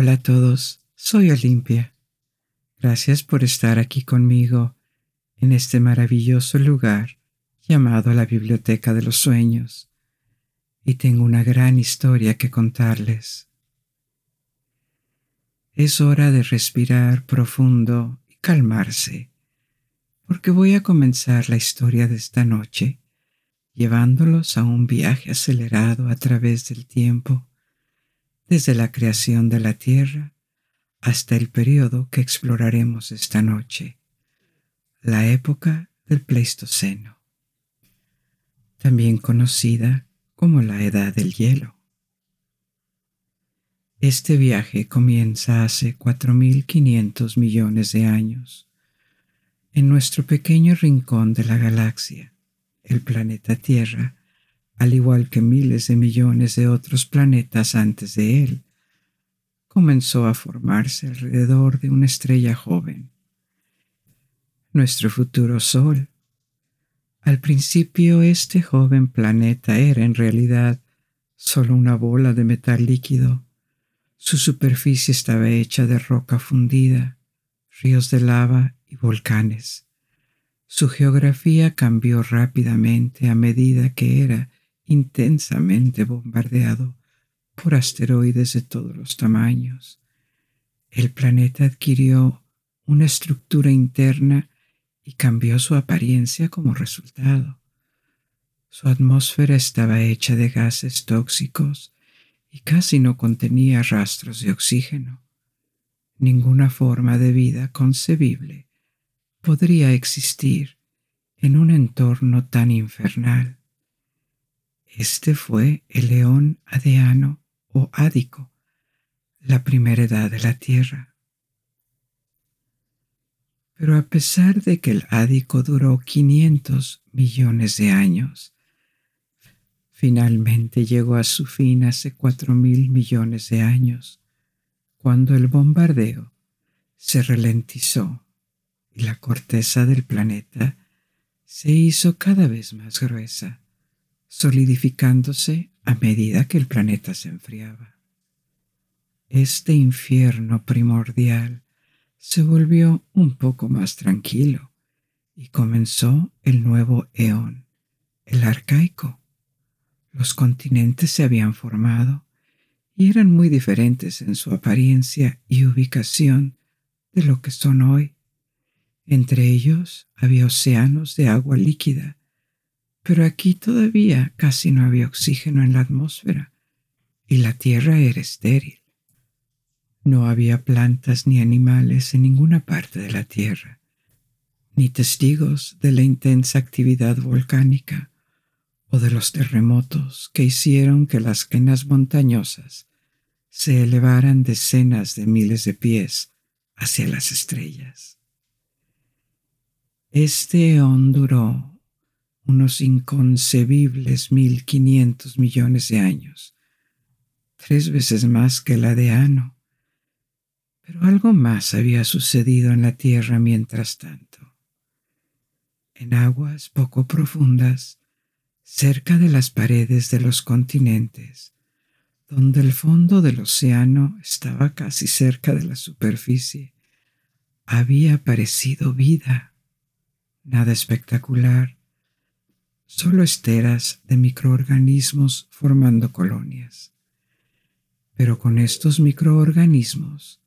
Hola a todos, soy Olimpia. Gracias por estar aquí conmigo en este maravilloso lugar llamado la Biblioteca de los Sueños. Y tengo una gran historia que contarles. Es hora de respirar profundo y calmarse, porque voy a comenzar la historia de esta noche llevándolos a un viaje acelerado a través del tiempo, desde la creación de la Tierra hasta el periodo que exploraremos esta noche, la época del Pleistoceno, también conocida como la Edad del Hielo. Este viaje comienza hace 4.500 millones de años, en nuestro pequeño rincón de la galaxia, el planeta Tierra, al igual que miles de millones de otros planetas antes de él, comenzó a formarse alrededor de una estrella joven, nuestro futuro Sol. Al principio este joven planeta era en realidad solo una bola de metal líquido. Su superficie estaba hecha de roca fundida, ríos de lava y volcanes. Su geografía cambió rápidamente a medida que era intensamente bombardeado por asteroides de todos los tamaños. El planeta adquirió una estructura interna y cambió su apariencia como resultado. Su atmósfera estaba hecha de gases tóxicos y casi no contenía rastros de oxígeno. Ninguna forma de vida concebible podría existir en un entorno tan infernal. Este fue el león adeano o ádico, la primera edad de la tierra. Pero a pesar de que el ádico duró 500 millones de años, finalmente llegó a su fin hace cuatro mil millones de años, cuando el bombardeo se ralentizó la corteza del planeta se hizo cada vez más gruesa, solidificándose a medida que el planeta se enfriaba. Este infierno primordial se volvió un poco más tranquilo y comenzó el nuevo eón, el arcaico. Los continentes se habían formado y eran muy diferentes en su apariencia y ubicación de lo que son hoy. Entre ellos había océanos de agua líquida, pero aquí todavía casi no había oxígeno en la atmósfera y la tierra era estéril. No había plantas ni animales en ninguna parte de la tierra, ni testigos de la intensa actividad volcánica o de los terremotos que hicieron que las canas montañosas se elevaran decenas de miles de pies hacia las estrellas. Este eón duró unos inconcebibles mil quinientos millones de años, tres veces más que la de Ano. Pero algo más había sucedido en la Tierra mientras tanto. En aguas poco profundas, cerca de las paredes de los continentes, donde el fondo del océano estaba casi cerca de la superficie, había aparecido vida nada espectacular, solo esteras de microorganismos formando colonias. Pero con estos microorganismos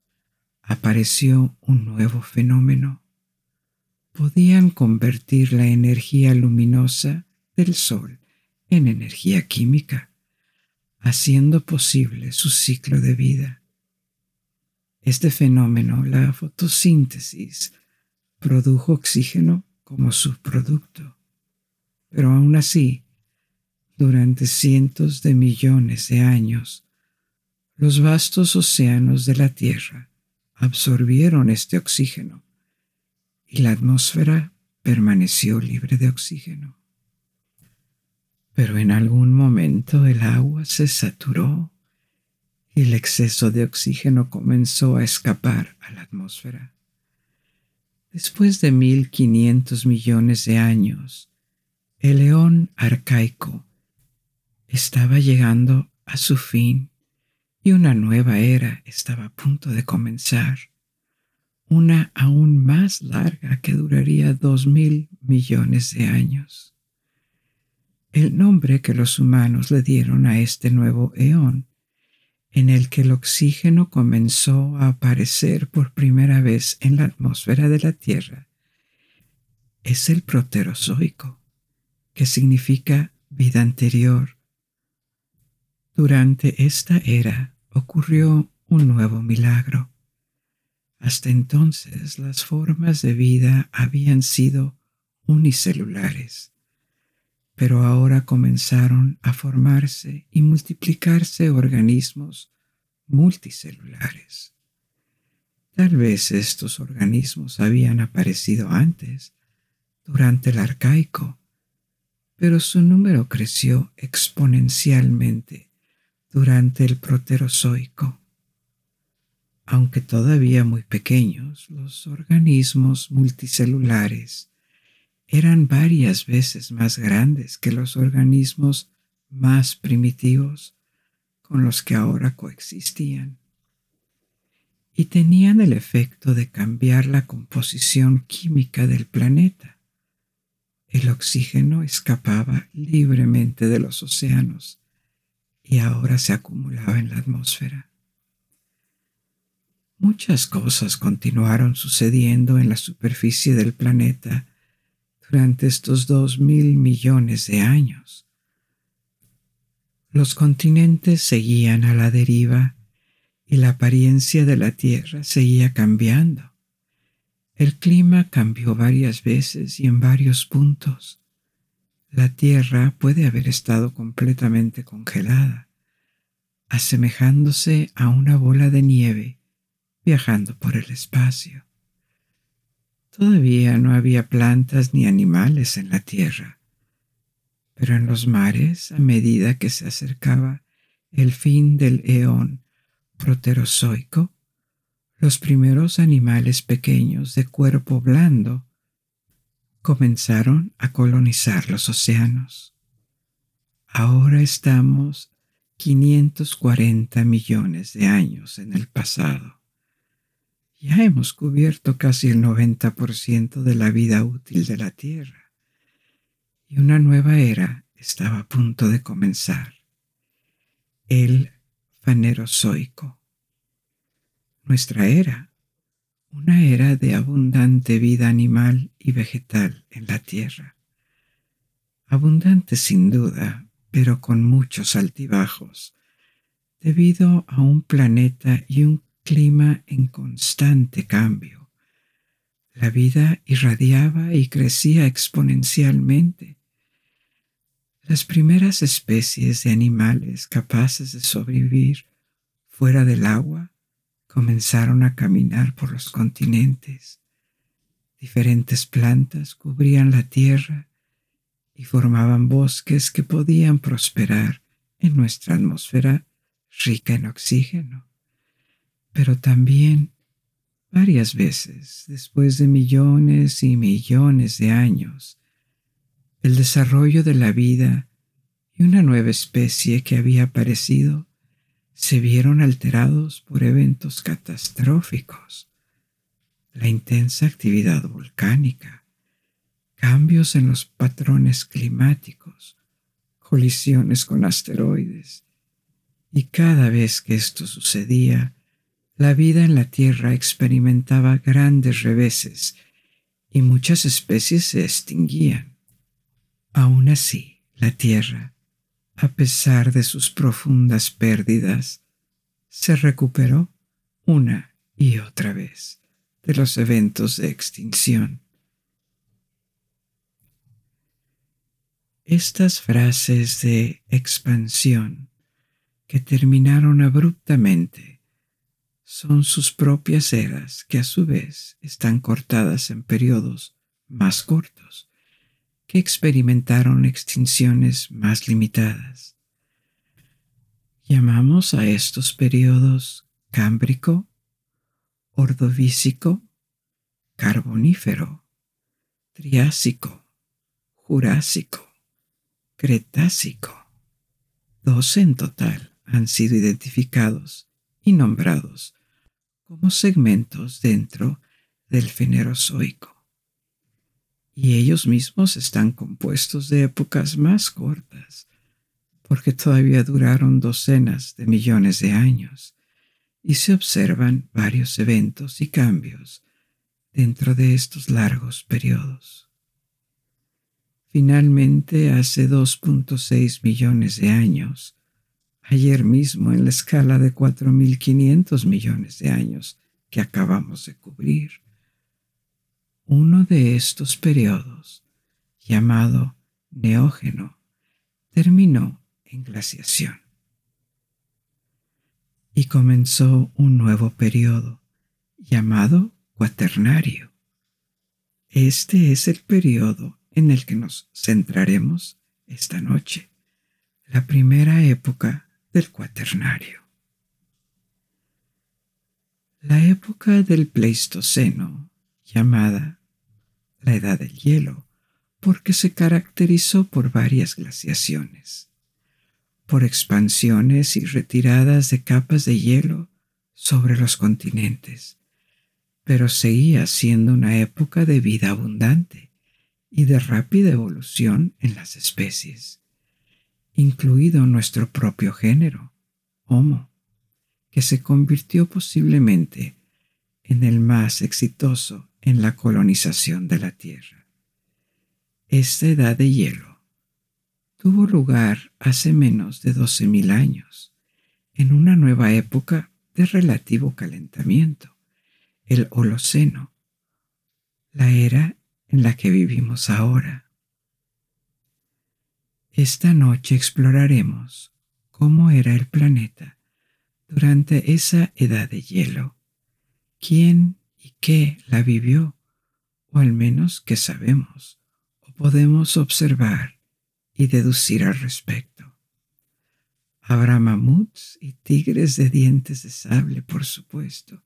apareció un nuevo fenómeno. Podían convertir la energía luminosa del Sol en energía química, haciendo posible su ciclo de vida. Este fenómeno, la fotosíntesis, produjo oxígeno como subproducto. Pero aún así, durante cientos de millones de años, los vastos océanos de la Tierra absorbieron este oxígeno y la atmósfera permaneció libre de oxígeno. Pero en algún momento el agua se saturó y el exceso de oxígeno comenzó a escapar a la atmósfera. Después de mil quinientos millones de años, el león arcaico. Estaba llegando a su fin y una nueva era estaba a punto de comenzar, una aún más larga que duraría dos mil millones de años. El nombre que los humanos le dieron a este nuevo eón, en el que el oxígeno comenzó a aparecer por primera vez en la atmósfera de la Tierra, es el proterozoico, que significa vida anterior. Durante esta era ocurrió un nuevo milagro. Hasta entonces las formas de vida habían sido unicelulares, pero ahora comenzaron a formarse y multiplicarse organismos multicelulares. Tal vez estos organismos habían aparecido antes, durante el arcaico, pero su número creció exponencialmente durante el proterozoico. Aunque todavía muy pequeños, los organismos multicelulares eran varias veces más grandes que los organismos más primitivos con los que ahora coexistían y tenían el efecto de cambiar la composición química del planeta el oxígeno escapaba libremente de los océanos y ahora se acumulaba en la atmósfera. Muchas cosas continuaron sucediendo en la superficie del planeta durante estos dos mil millones de años. Los continentes seguían a la deriva y la apariencia de la Tierra seguía cambiando. El clima cambió varias veces y en varios puntos. La Tierra puede haber estado completamente congelada, asemejándose a una bola de nieve viajando por el espacio. Todavía no había plantas ni animales en la Tierra, pero en los mares, a medida que se acercaba el fin del eón proterozoico, los primeros animales pequeños de cuerpo blando comenzaron a colonizar los océanos. Ahora estamos 540 millones de años en el pasado. Ya hemos cubierto casi el 90% de la vida útil de la Tierra y una nueva era estaba a punto de comenzar. El fanerozoico nuestra era, una era de abundante vida animal y vegetal en la tierra. Abundante sin duda, pero con muchos altibajos, debido a un planeta y un clima en constante cambio. La vida irradiaba y crecía exponencialmente. Las primeras especies de animales capaces de sobrevivir fuera del agua comenzaron a caminar por los continentes. Diferentes plantas cubrían la tierra y formaban bosques que podían prosperar en nuestra atmósfera rica en oxígeno. Pero también, varias veces, después de millones y millones de años, el desarrollo de la vida y una nueva especie que había aparecido se vieron alterados por eventos catastróficos, la intensa actividad volcánica, cambios en los patrones climáticos, colisiones con asteroides, y cada vez que esto sucedía, la vida en la Tierra experimentaba grandes reveses y muchas especies se extinguían. Aún así, la Tierra a pesar de sus profundas pérdidas, se recuperó una y otra vez de los eventos de extinción. Estas frases de expansión que terminaron abruptamente son sus propias eras que a su vez están cortadas en periodos más cortos que experimentaron extinciones más limitadas. Llamamos a estos periodos Cámbrico, Ordovícico, Carbonífero, Triásico, Jurásico, Cretácico, dos en total han sido identificados y nombrados como segmentos dentro del Fenerozoico. Y ellos mismos están compuestos de épocas más cortas, porque todavía duraron docenas de millones de años, y se observan varios eventos y cambios dentro de estos largos periodos. Finalmente, hace 2.6 millones de años, ayer mismo en la escala de 4.500 millones de años que acabamos de cubrir, uno de estos periodos, llamado neógeno, terminó en glaciación. Y comenzó un nuevo periodo, llamado cuaternario. Este es el periodo en el que nos centraremos esta noche, la primera época del cuaternario. La época del Pleistoceno, llamada la Edad del Hielo, porque se caracterizó por varias glaciaciones, por expansiones y retiradas de capas de hielo sobre los continentes, pero seguía siendo una época de vida abundante y de rápida evolución en las especies, incluido nuestro propio género, Homo, que se convirtió posiblemente en el más exitoso en la colonización de la Tierra. Esta edad de hielo tuvo lugar hace menos de 12.000 años, en una nueva época de relativo calentamiento, el Holoceno, la era en la que vivimos ahora. Esta noche exploraremos cómo era el planeta durante esa edad de hielo, quién y qué la vivió, o al menos qué sabemos o podemos observar y deducir al respecto. Habrá mamuts y tigres de dientes de sable, por supuesto,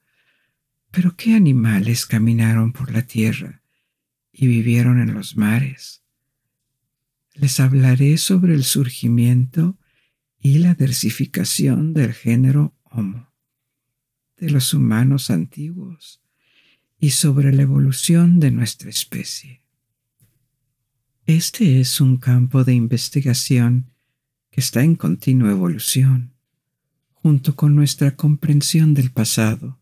pero ¿qué animales caminaron por la tierra y vivieron en los mares. Les hablaré sobre el surgimiento y la diversificación del género Homo, de los humanos antiguos y sobre la evolución de nuestra especie. Este es un campo de investigación que está en continua evolución, junto con nuestra comprensión del pasado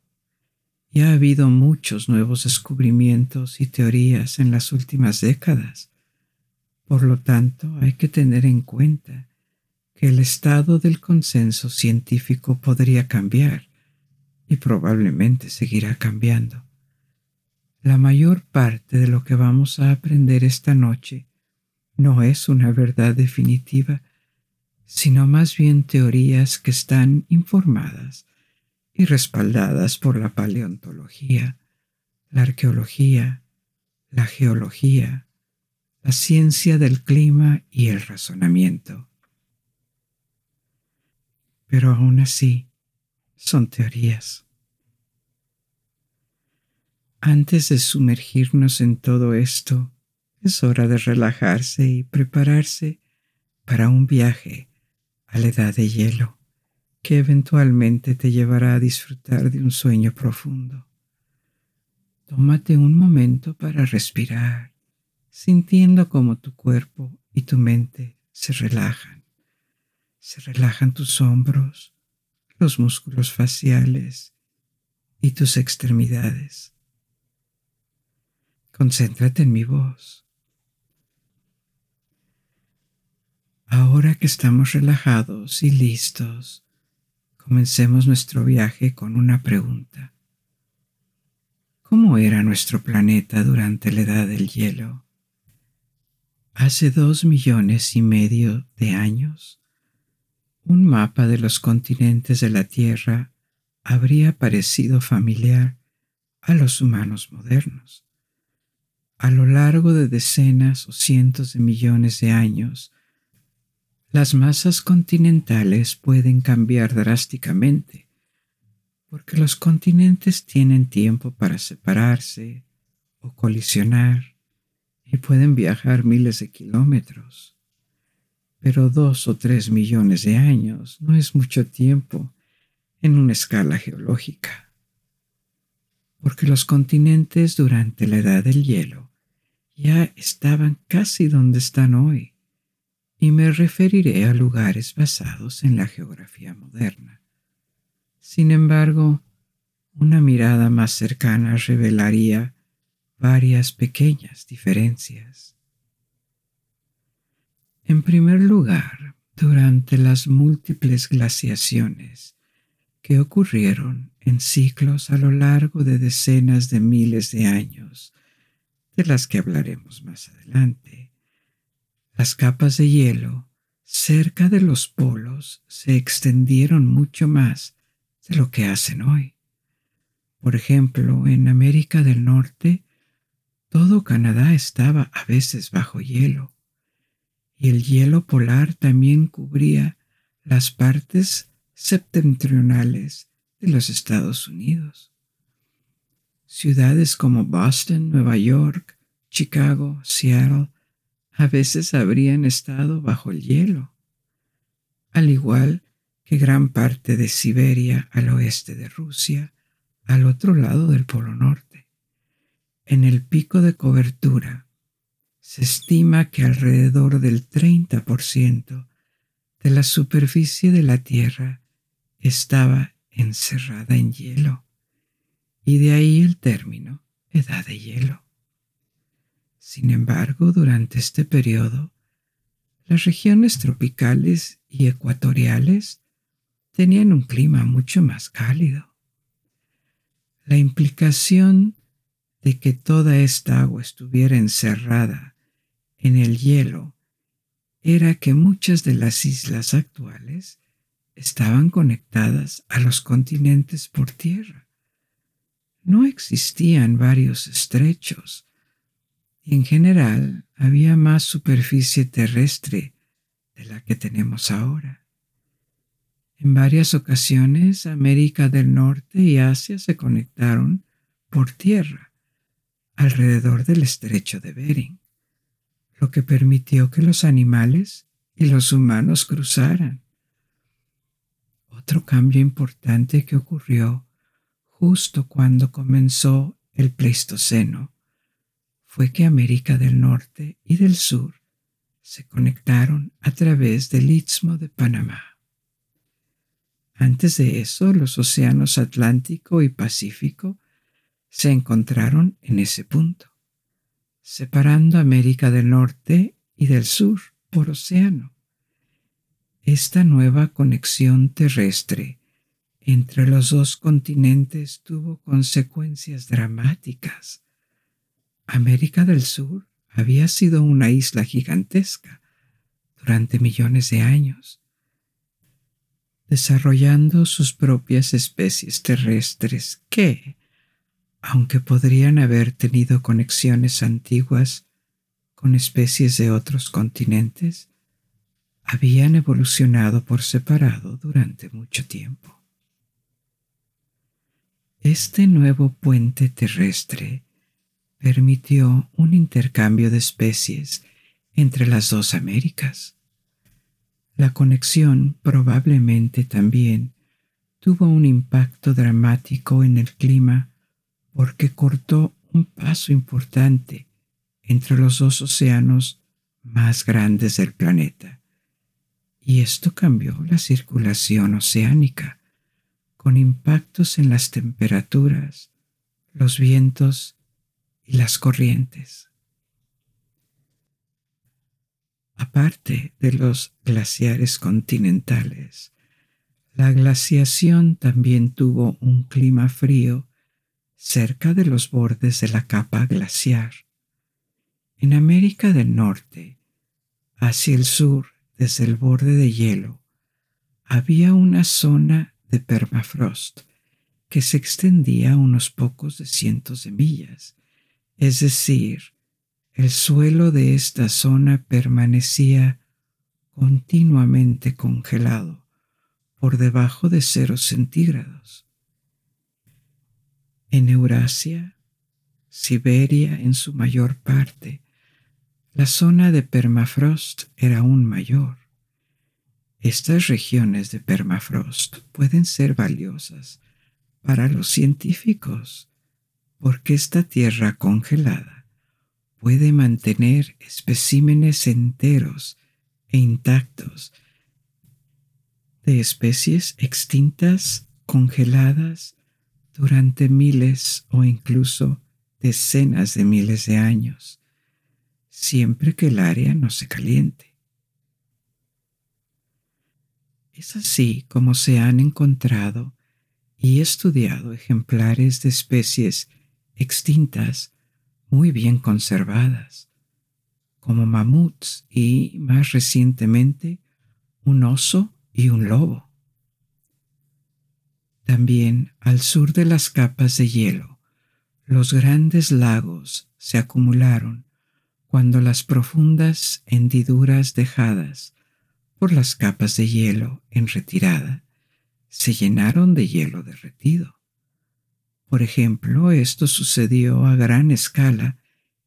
y ha habido muchos nuevos descubrimientos y teorías en las últimas décadas. Por lo tanto, hay que tener en cuenta que el estado del consenso científico podría cambiar y probablemente seguirá cambiando. La mayor parte de lo que vamos a aprender esta noche no es una verdad definitiva, sino más bien teorías que están informadas y respaldadas por la paleontología, la arqueología, la geología, la ciencia del clima y el razonamiento. Pero aún así, son teorías. Antes de sumergirnos en todo esto, es hora de relajarse y prepararse para un viaje a la edad de hielo que eventualmente te llevará a disfrutar de un sueño profundo. Tómate un momento para respirar, sintiendo cómo tu cuerpo y tu mente se relajan. Se relajan tus hombros, los músculos faciales y tus extremidades. Concéntrate en mi voz. Ahora que estamos relajados y listos, Comencemos nuestro viaje con una pregunta. ¿Cómo era nuestro planeta durante la edad del hielo? Hace dos millones y medio de años, un mapa de los continentes de la Tierra habría parecido familiar a los humanos modernos. A lo largo de decenas o cientos de millones de años, las masas continentales pueden cambiar drásticamente porque los continentes tienen tiempo para separarse o colisionar y pueden viajar miles de kilómetros. pero dos o tres millones de años no es mucho tiempo en una escala geológica, porque los continentes durante la edad del hielo ya estaban casi donde están hoy, y me referiré a lugares basados en la geografía moderna. Sin embargo, una mirada más cercana revelaría varias pequeñas diferencias. En primer lugar, durante las múltiples glaciaciones que ocurrieron en ciclos a lo largo de decenas de miles de años, de las que hablaremos más adelante, las capas de hielo cerca de los polos se extendieron mucho más de lo que hacen hoy. Por ejemplo, en América del Norte, todo Canadá estaba a veces bajo hielo, y el hielo polar también cubría las partes septentrionales de los Estados Unidos. Ciudades como Boston, Nueva York, Chicago, Seattle, a veces habrían estado bajo el hielo, al igual que gran parte de Siberia al oeste de Rusia, al otro lado del Polo Norte. En el pico de cobertura se estima que alrededor del 30% de la superficie de la Tierra estaba encerrada en hielo, y de ahí el término edad de hielo. Sin embargo, durante este periodo, las regiones tropicales y ecuatoriales tenían un clima mucho más cálido. La implicación de que toda esta agua estuviera encerrada en el hielo era que muchas de las islas actuales estaban conectadas a los continentes por tierra. No existían varios estrechos y en general había más superficie terrestre de la que tenemos ahora. En varias ocasiones América del Norte y Asia se conectaron por tierra alrededor del estrecho de Bering, lo que permitió que los animales y los humanos cruzaran. Otro cambio importante que ocurrió justo cuando comenzó el Pleistoceno fue que América del Norte y del Sur se conectaron a través del Istmo de Panamá. Antes de eso, los océanos Atlántico y Pacífico se encontraron en ese punto, separando América del Norte y del Sur por océano. Esta nueva conexión terrestre entre los dos continentes tuvo consecuencias dramáticas América del Sur había sido una isla gigantesca durante millones de años, desarrollando sus propias especies terrestres que, aunque podrían haber tenido conexiones antiguas con especies de otros continentes, habían evolucionado por separado durante mucho tiempo. Este nuevo puente terrestre permitió un intercambio de especies entre las dos Américas. La conexión probablemente también tuvo un impacto dramático en el clima porque cortó un paso importante entre los dos océanos más grandes del planeta. Y esto cambió la circulación oceánica, con impactos en las temperaturas, los vientos y las corrientes. Aparte de los glaciares continentales, la glaciación también tuvo un clima frío cerca de los bordes de la capa glaciar. En América del Norte, hacia el sur, desde el borde de hielo, había una zona de permafrost que se extendía unos pocos de cientos de millas es decir, el suelo de esta zona permanecía continuamente congelado por debajo de cero centígrados. En Eurasia, Siberia en su mayor parte, la zona de permafrost era aún mayor. Estas regiones de permafrost pueden ser valiosas para los científicos porque esta tierra congelada puede mantener especímenes enteros e intactos de especies extintas congeladas durante miles o incluso decenas de miles de años, siempre que el área no se caliente. Es así como se han encontrado y estudiado ejemplares de especies extintas muy bien conservadas, como mamuts y, más recientemente, un oso y un lobo. También al sur de las capas de hielo, los grandes lagos se acumularon cuando las profundas hendiduras dejadas por las capas de hielo en retirada se llenaron de hielo derretido. Por ejemplo, esto sucedió a gran escala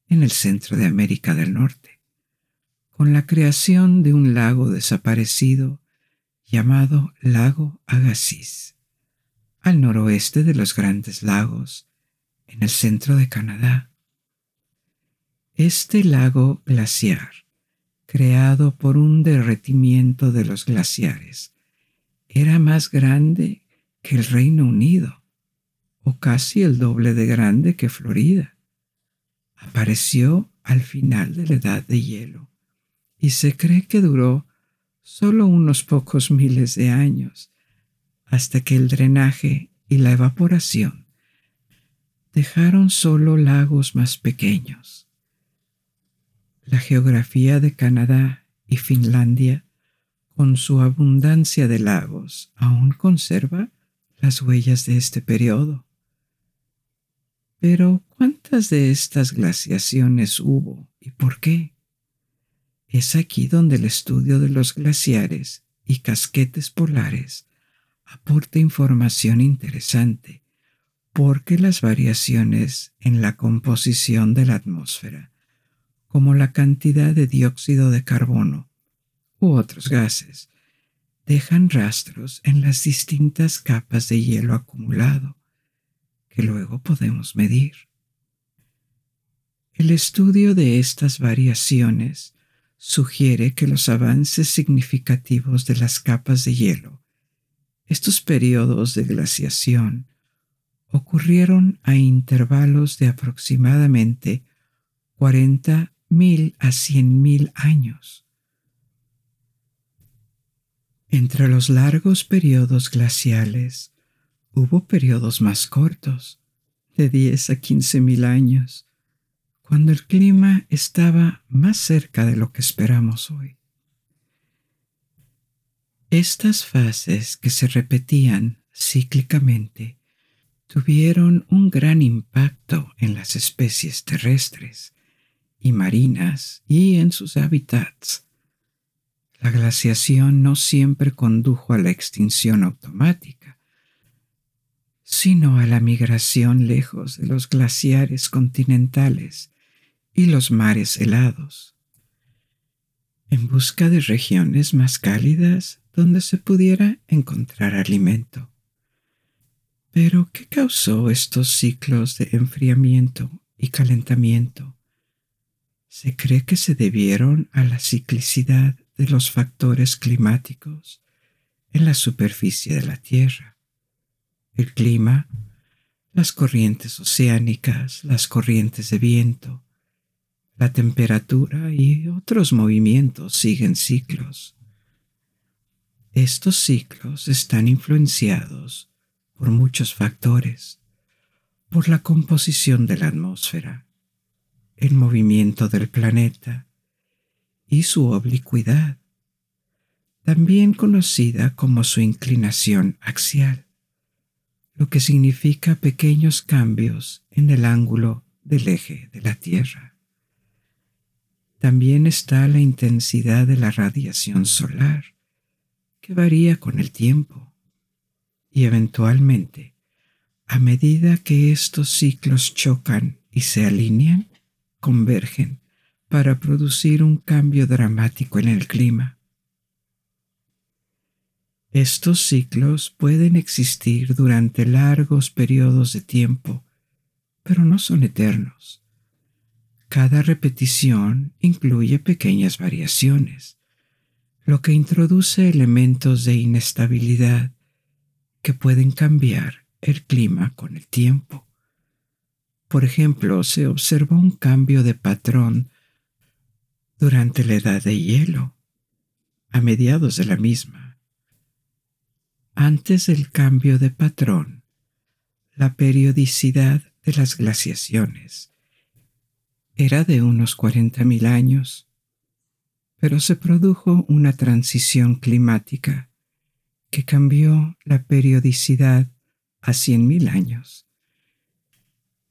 en el centro de América del Norte, con la creación de un lago desaparecido llamado Lago Agassiz, al noroeste de los Grandes Lagos, en el centro de Canadá. Este lago glaciar, creado por un derretimiento de los glaciares, era más grande que el Reino Unido o casi el doble de grande que Florida. Apareció al final de la edad de hielo y se cree que duró solo unos pocos miles de años hasta que el drenaje y la evaporación dejaron solo lagos más pequeños. La geografía de Canadá y Finlandia, con su abundancia de lagos, aún conserva las huellas de este periodo. Pero, ¿cuántas de estas glaciaciones hubo y por qué? Es aquí donde el estudio de los glaciares y casquetes polares aporta información interesante, porque las variaciones en la composición de la atmósfera, como la cantidad de dióxido de carbono u otros gases, dejan rastros en las distintas capas de hielo acumulado que luego podemos medir. El estudio de estas variaciones sugiere que los avances significativos de las capas de hielo, estos periodos de glaciación, ocurrieron a intervalos de aproximadamente 40.000 a 100.000 años. Entre los largos periodos glaciales Hubo periodos más cortos, de 10 a 15 mil años, cuando el clima estaba más cerca de lo que esperamos hoy. Estas fases que se repetían cíclicamente tuvieron un gran impacto en las especies terrestres y marinas y en sus hábitats. La glaciación no siempre condujo a la extinción automática sino a la migración lejos de los glaciares continentales y los mares helados, en busca de regiones más cálidas donde se pudiera encontrar alimento. Pero, ¿qué causó estos ciclos de enfriamiento y calentamiento? Se cree que se debieron a la ciclicidad de los factores climáticos en la superficie de la Tierra el clima, las corrientes oceánicas, las corrientes de viento, la temperatura y otros movimientos siguen ciclos. Estos ciclos están influenciados por muchos factores, por la composición de la atmósfera, el movimiento del planeta y su oblicuidad, también conocida como su inclinación axial lo que significa pequeños cambios en el ángulo del eje de la Tierra. También está la intensidad de la radiación solar, que varía con el tiempo, y eventualmente, a medida que estos ciclos chocan y se alinean, convergen para producir un cambio dramático en el clima. Estos ciclos pueden existir durante largos periodos de tiempo, pero no son eternos. Cada repetición incluye pequeñas variaciones, lo que introduce elementos de inestabilidad que pueden cambiar el clima con el tiempo. Por ejemplo, se observó un cambio de patrón durante la edad de hielo, a mediados de la misma. Antes del cambio de patrón, la periodicidad de las glaciaciones era de unos 40.000 años, pero se produjo una transición climática que cambió la periodicidad a 100.000 años,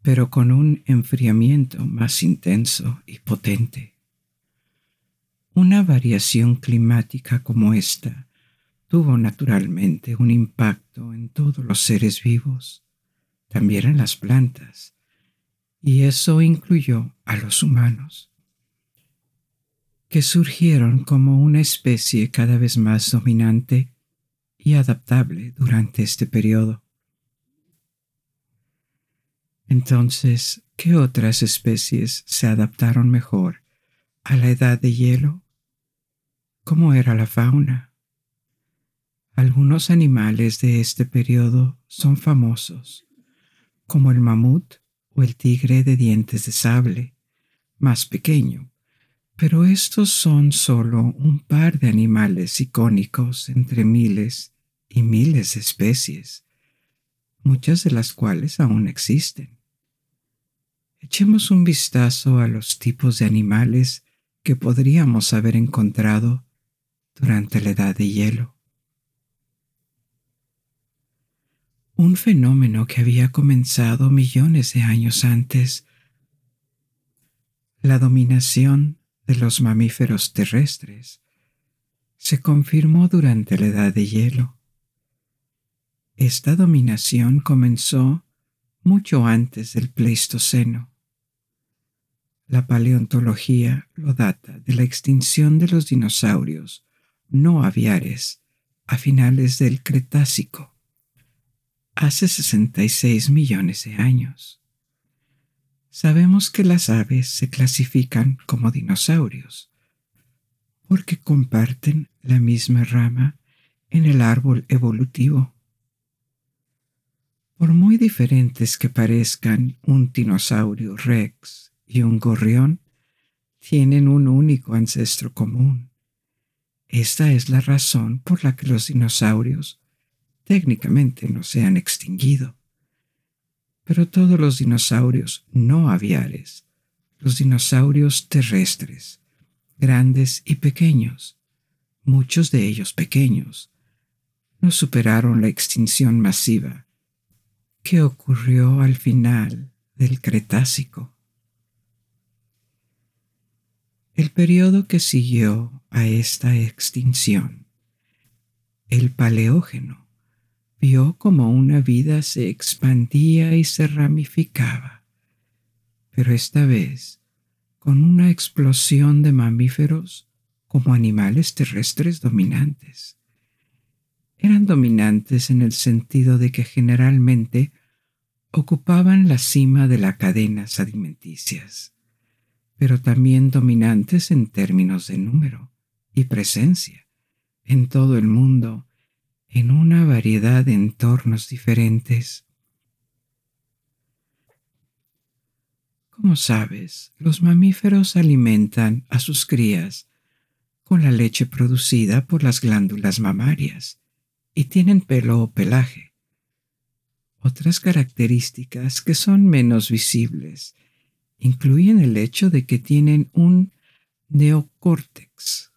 pero con un enfriamiento más intenso y potente. Una variación climática como esta tuvo naturalmente un impacto en todos los seres vivos, también en las plantas, y eso incluyó a los humanos, que surgieron como una especie cada vez más dominante y adaptable durante este periodo. Entonces, ¿qué otras especies se adaptaron mejor a la edad de hielo cómo era la fauna. Algunos animales de este periodo son famosos, como el mamut o el tigre de dientes de sable, más pequeño, pero estos son solo un par de animales icónicos entre miles y miles de especies, muchas de las cuales aún existen. Echemos un vistazo a los tipos de animales que podríamos haber encontrado durante la edad de hielo. Un fenómeno que había comenzado millones de años antes, la dominación de los mamíferos terrestres, se confirmó durante la edad de hielo. Esta dominación comenzó mucho antes del Pleistoceno. La paleontología lo data de la extinción de los dinosaurios no aviares a finales del Cretácico, hace 66 millones de años. Sabemos que las aves se clasifican como dinosaurios porque comparten la misma rama en el árbol evolutivo. Por muy diferentes que parezcan un dinosaurio rex y un gorrión, tienen un único ancestro común esta es la razón por la que los dinosaurios técnicamente no se han extinguido. Pero todos los dinosaurios no aviares, los dinosaurios terrestres, grandes y pequeños, muchos de ellos pequeños, no superaron la extinción masiva que ocurrió al final del Cretácico. El periodo que siguió a esta extinción, el Paleógeno, vio como una vida se expandía y se ramificaba, pero esta vez con una explosión de mamíferos como animales terrestres dominantes. Eran dominantes en el sentido de que generalmente ocupaban la cima de las cadenas alimenticias pero también dominantes en términos de número y presencia en todo el mundo en una variedad de entornos diferentes. Como sabes, los mamíferos alimentan a sus crías con la leche producida por las glándulas mamarias y tienen pelo o pelaje. Otras características que son menos visibles incluyen el hecho de que tienen un neocórtex,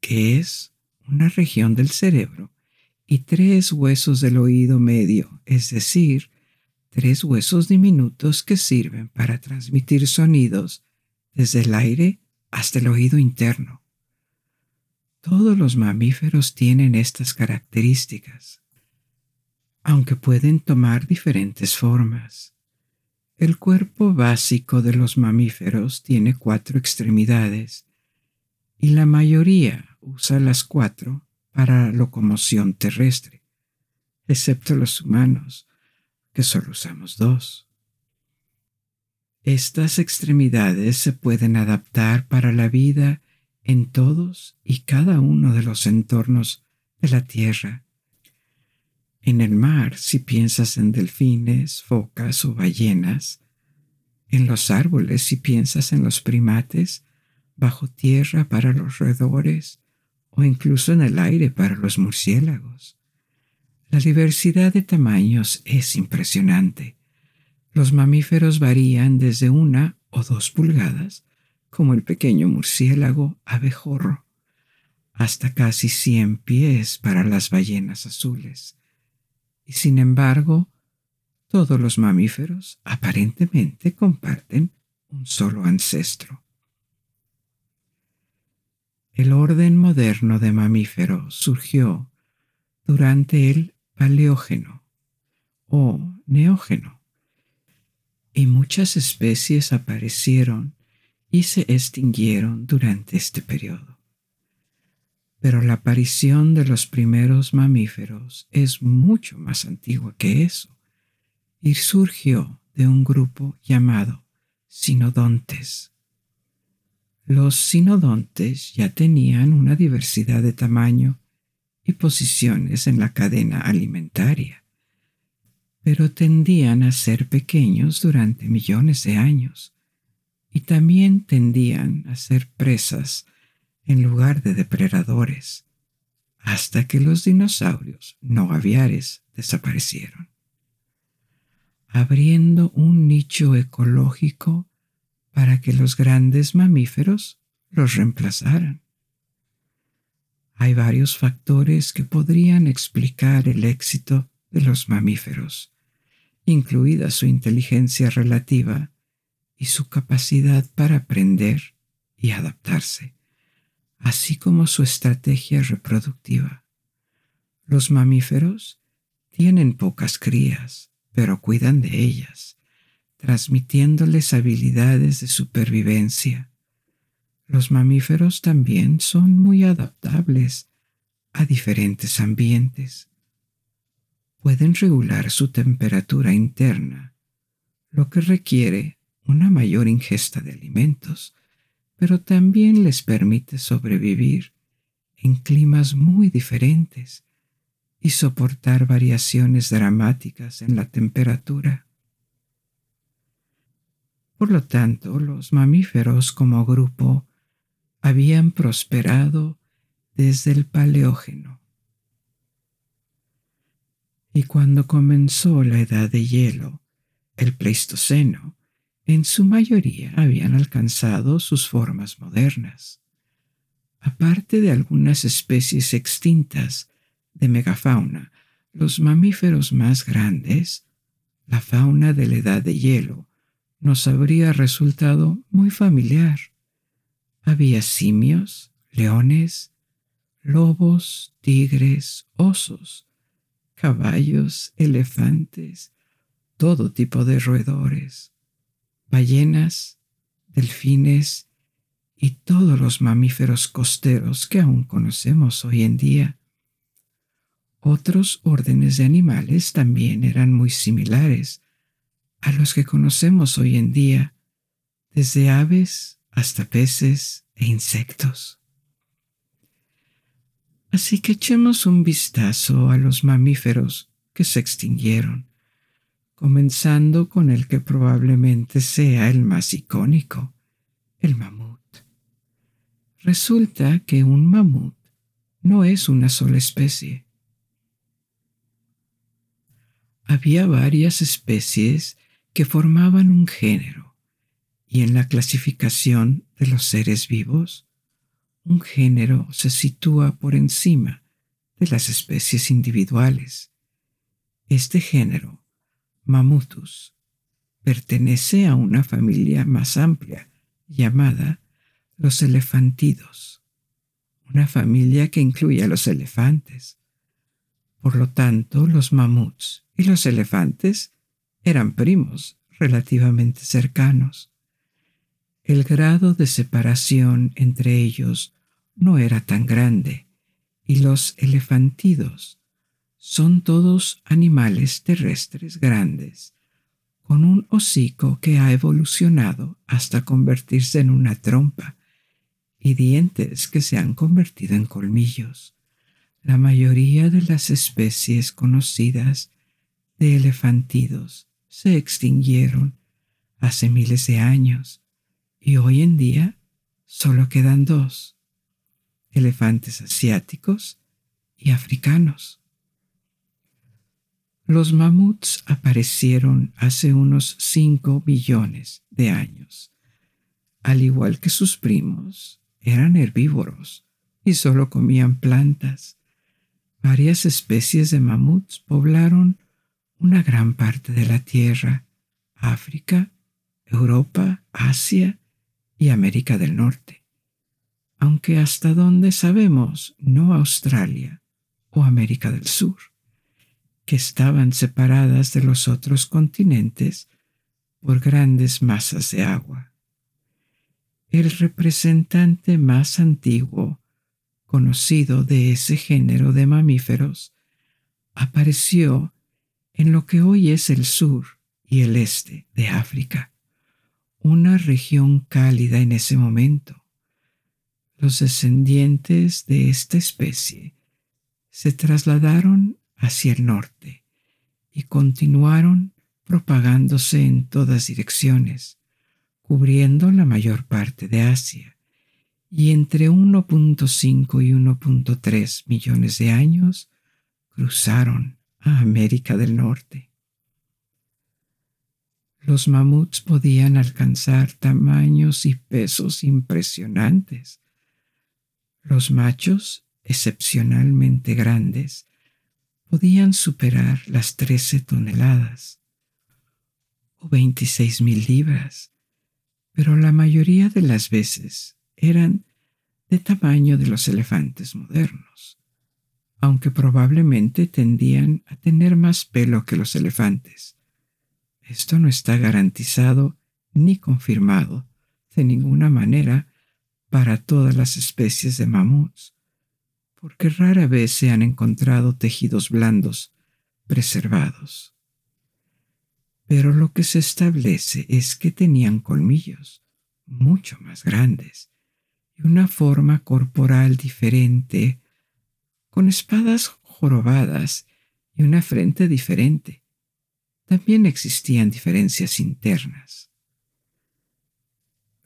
que es una región del cerebro, y tres huesos del oído medio, es decir, tres huesos diminutos que sirven para transmitir sonidos desde el aire hasta el oído interno. Todos los mamíferos tienen estas características, aunque pueden tomar diferentes formas. El cuerpo básico de los mamíferos tiene cuatro extremidades y la mayoría usa las cuatro para locomoción terrestre, excepto los humanos, que solo usamos dos. Estas extremidades se pueden adaptar para la vida en todos y cada uno de los entornos de la Tierra. En el mar, si piensas en delfines, focas o ballenas, en los árboles, si piensas en los primates, bajo tierra para los roedores o incluso en el aire para los murciélagos. La diversidad de tamaños es impresionante. Los mamíferos varían desde una o dos pulgadas, como el pequeño murciélago abejorro, hasta casi cien pies para las ballenas azules. Y sin embargo, todos los mamíferos aparentemente comparten un solo ancestro. El orden moderno de mamíferos surgió durante el Paleógeno o Neógeno, y muchas especies aparecieron y se extinguieron durante este periodo. Pero la aparición de los primeros mamíferos es mucho más antigua que eso y surgió de un grupo llamado sinodontes. Los sinodontes ya tenían una diversidad de tamaño y posiciones en la cadena alimentaria, pero tendían a ser pequeños durante millones de años y también tendían a ser presas en lugar de depredadores, hasta que los dinosaurios no aviares desaparecieron, abriendo un nicho ecológico para que los grandes mamíferos los reemplazaran. Hay varios factores que podrían explicar el éxito de los mamíferos, incluida su inteligencia relativa y su capacidad para aprender y adaptarse, así como su estrategia reproductiva. Los mamíferos tienen pocas crías, pero cuidan de ellas, transmitiéndoles habilidades de supervivencia los mamíferos también son muy adaptables a diferentes ambientes. Pueden regular su temperatura interna, lo que requiere una mayor ingesta de alimentos, pero también les permite sobrevivir en climas muy diferentes y soportar variaciones dramáticas en la temperatura. Por lo tanto, los mamíferos como grupo habían prosperado desde el Paleógeno. Y cuando comenzó la edad de hielo, el Pleistoceno, en su mayoría habían alcanzado sus formas modernas. Aparte de algunas especies extintas de megafauna, los mamíferos más grandes, la fauna de la edad de hielo, nos habría resultado muy familiar. Había simios, leones, lobos, tigres, osos, caballos, elefantes, todo tipo de roedores, ballenas, delfines y todos los mamíferos costeros que aún conocemos hoy en día. Otros órdenes de animales también eran muy similares a los que conocemos hoy en día, desde aves hasta peces e insectos. Así que echemos un vistazo a los mamíferos que se extinguieron, comenzando con el que probablemente sea el más icónico, el mamut. Resulta que un mamut no es una sola especie. Había varias especies que formaban un género y en la clasificación de los seres vivos, un género se sitúa por encima de las especies individuales. Este género, Mamutus, pertenece a una familia más amplia llamada los elefantidos, una familia que incluye a los elefantes. Por lo tanto, los mamuts y los elefantes eran primos relativamente cercanos el grado de separación entre ellos no era tan grande y los elefantidos son todos animales terrestres grandes, con un hocico que ha evolucionado hasta convertirse en una trompa y dientes que se han convertido en colmillos. La mayoría de las especies conocidas de elefantidos se extinguieron hace miles de años y hoy en día solo quedan dos, elefantes asiáticos y africanos. Los mamuts aparecieron hace unos 5 millones de años. Al igual que sus primos, eran herbívoros y solo comían plantas. Varias especies de mamuts poblaron una gran parte de la Tierra, África, Europa, Asia y América del Norte, aunque hasta donde sabemos no Australia o América del Sur, que estaban separadas de los otros continentes por grandes masas de agua. El representante más antiguo conocido de ese género de mamíferos apareció en lo que hoy es el sur y el este de África una región cálida en ese momento. Los descendientes de esta especie se trasladaron hacia el norte y continuaron propagándose en todas direcciones, cubriendo la mayor parte de Asia, y entre 1.5 y 1.3 millones de años cruzaron a América del Norte. Los mamuts podían alcanzar tamaños y pesos impresionantes. Los machos, excepcionalmente grandes, podían superar las 13 toneladas o 26 mil libras, pero la mayoría de las veces eran de tamaño de los elefantes modernos, aunque probablemente tendían a tener más pelo que los elefantes. Esto no está garantizado ni confirmado de ninguna manera para todas las especies de mamuts, porque rara vez se han encontrado tejidos blandos preservados. Pero lo que se establece es que tenían colmillos mucho más grandes y una forma corporal diferente, con espadas jorobadas y una frente diferente también existían diferencias internas.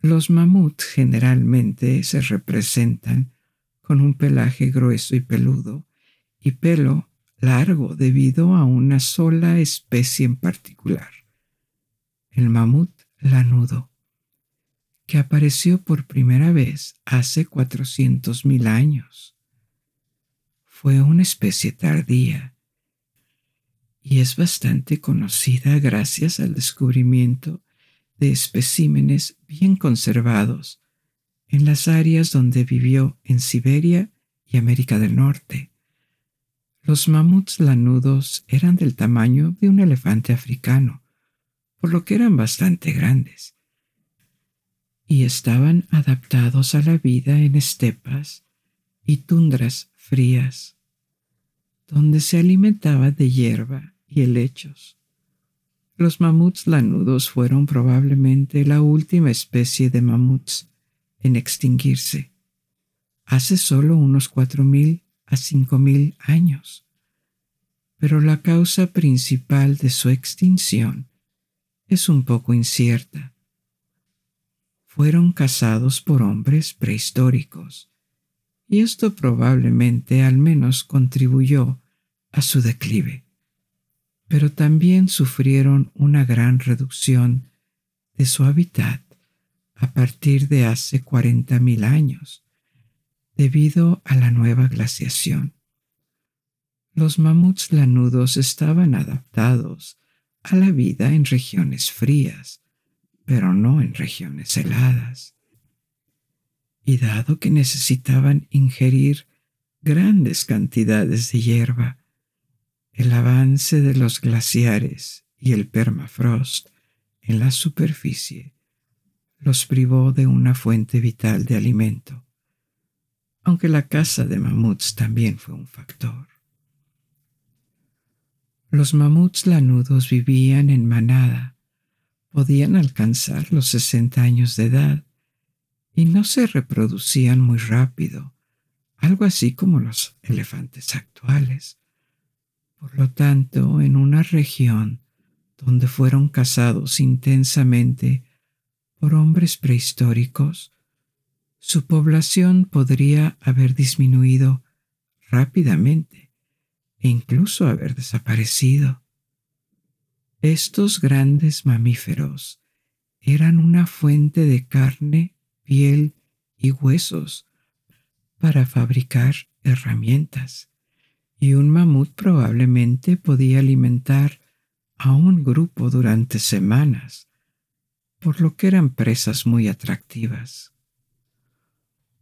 Los mamuts generalmente se representan con un pelaje grueso y peludo y pelo largo debido a una sola especie en particular, el mamut lanudo, que apareció por primera vez hace 400.000 años. Fue una especie tardía y es bastante conocida gracias al descubrimiento de especímenes bien conservados en las áreas donde vivió en Siberia y América del Norte. Los mamuts lanudos eran del tamaño de un elefante africano, por lo que eran bastante grandes, y estaban adaptados a la vida en estepas y tundras frías, donde se alimentaba de hierba y helechos. Los mamuts lanudos fueron probablemente la última especie de mamuts en extinguirse, hace solo unos cuatro mil a cinco mil años. Pero la causa principal de su extinción es un poco incierta. Fueron cazados por hombres prehistóricos, y esto probablemente al menos contribuyó a su declive pero también sufrieron una gran reducción de su hábitat a partir de hace 40.000 años, debido a la nueva glaciación. Los mamuts lanudos estaban adaptados a la vida en regiones frías, pero no en regiones heladas. Y dado que necesitaban ingerir grandes cantidades de hierba, el avance de los glaciares y el permafrost en la superficie los privó de una fuente vital de alimento. aunque la caza de mamuts también fue un factor. Los mamuts lanudos vivían en manada, podían alcanzar los 60 años de edad y no se reproducían muy rápido, algo así como los elefantes actuales. Por lo tanto, en una región donde fueron cazados intensamente por hombres prehistóricos, su población podría haber disminuido rápidamente e incluso haber desaparecido. Estos grandes mamíferos eran una fuente de carne, piel y huesos para fabricar herramientas, y un mamut probablemente podía alimentar a un grupo durante semanas, por lo que eran presas muy atractivas.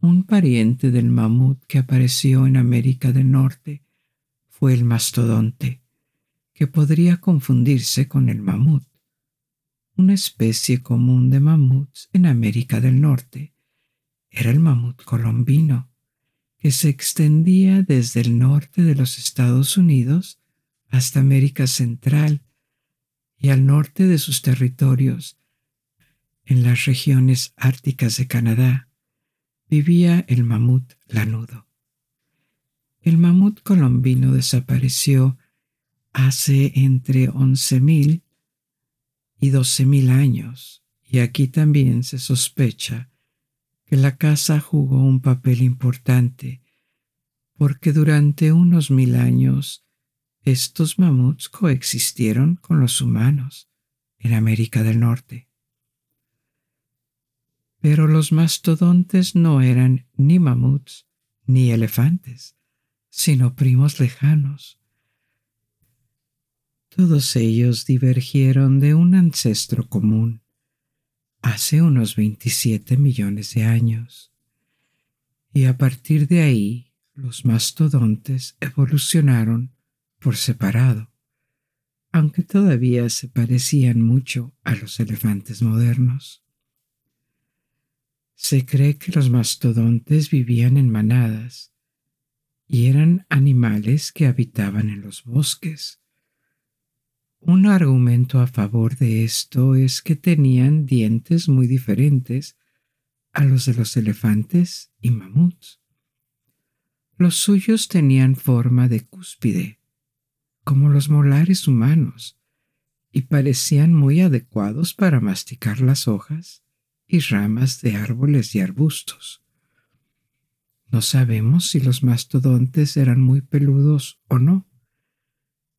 Un pariente del mamut que apareció en América del Norte fue el mastodonte, que podría confundirse con el mamut, una especie común de mamuts en América del Norte. Era el mamut colombino, que se extendía desde el norte de los Estados Unidos hasta América Central y al norte de sus territorios, en las regiones árticas de Canadá, vivía el mamut lanudo. El mamut colombino desapareció hace entre 11.000 y 12.000 años, y aquí también se sospecha que la caza jugó un papel importante, porque durante unos mil años estos mamuts coexistieron con los humanos en América del Norte. Pero los mastodontes no eran ni mamuts ni elefantes, sino primos lejanos. Todos ellos divergieron de un ancestro común hace unos 27 millones de años. Y a partir de ahí, los mastodontes evolucionaron por separado, aunque todavía se parecían mucho a los elefantes modernos. Se cree que los mastodontes vivían en manadas y eran animales que habitaban en los bosques un argumento a favor de esto es que tenían dientes muy diferentes a los de los elefantes y mamuts. Los suyos tenían forma de cúspide, como los molares humanos, y parecían muy adecuados para masticar las hojas y ramas de árboles y arbustos. No sabemos si los mastodontes eran muy peludos o no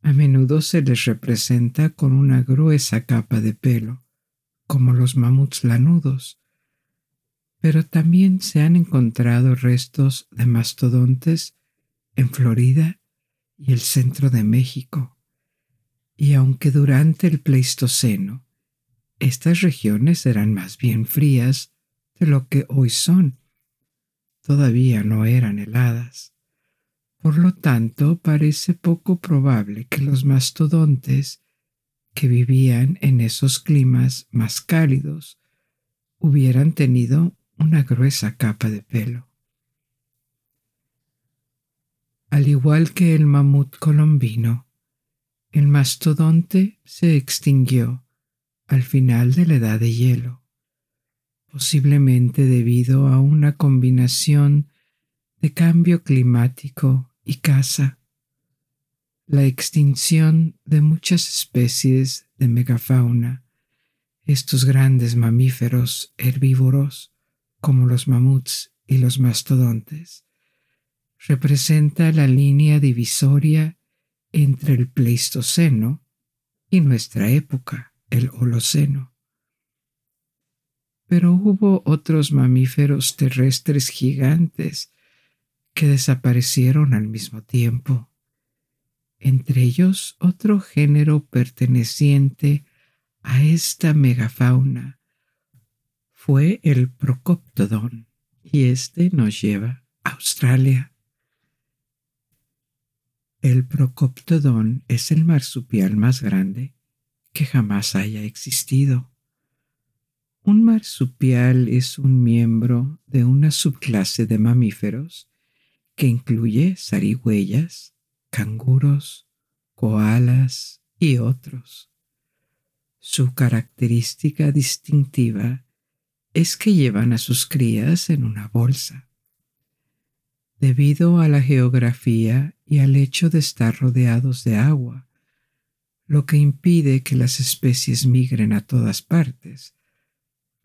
a menudo se les representa con una gruesa capa de pelo, como los mamuts lanudos, pero también se han encontrado restos de mastodontes en Florida y el centro de México. Y aunque durante el Pleistoceno estas regiones eran más bien frías de lo que hoy son, todavía no eran heladas. Por lo tanto, parece poco probable que los mastodontes que vivían en esos climas más cálidos hubieran tenido una gruesa capa de pelo. Al igual que el mamut colombino, el mastodonte se extinguió al final de la edad de hielo, posiblemente debido a una combinación de cambio climático y caza, la extinción de muchas especies de megafauna, estos grandes mamíferos herbívoros como los mamuts y los mastodontes, representa la línea divisoria entre el Pleistoceno y nuestra época, el Holoceno. Pero hubo otros mamíferos terrestres gigantes que desaparecieron al mismo tiempo. Entre ellos otro género perteneciente a esta megafauna fue el Procoptodon, y este nos lleva a Australia. El Procoptodon es el marsupial más grande que jamás haya existido. Un marsupial es un miembro de una subclase de mamíferos que incluye zarigüeyas, canguros, koalas y otros. Su característica distintiva es que llevan a sus crías en una bolsa. Debido a la geografía y al hecho de estar rodeados de agua, lo que impide que las especies migren a todas partes,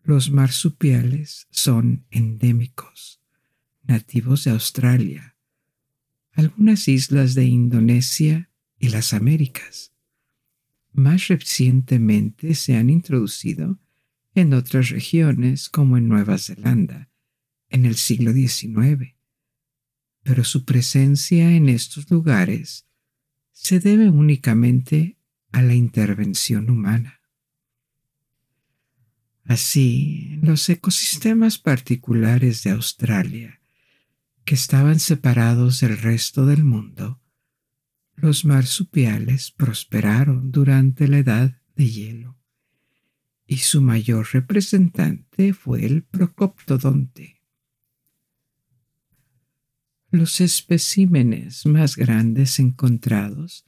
los marsupiales son endémicos, nativos de Australia, algunas islas de Indonesia y las Américas. Más recientemente se han introducido en otras regiones como en Nueva Zelanda en el siglo XIX, pero su presencia en estos lugares se debe únicamente a la intervención humana. Así, los ecosistemas particulares de Australia, que estaban separados del resto del mundo, los marsupiales prosperaron durante la edad de hielo, y su mayor representante fue el procoptodonte. Los especímenes más grandes encontrados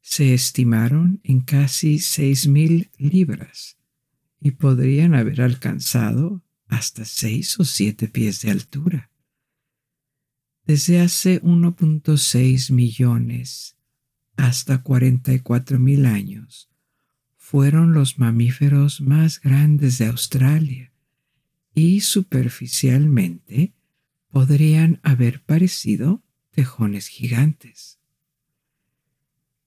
se estimaron en casi 6.000 libras y podrían haber alcanzado hasta 6 o 7 pies de altura. Desde hace 1.6 millones hasta 44 mil años, fueron los mamíferos más grandes de Australia y superficialmente podrían haber parecido tejones gigantes.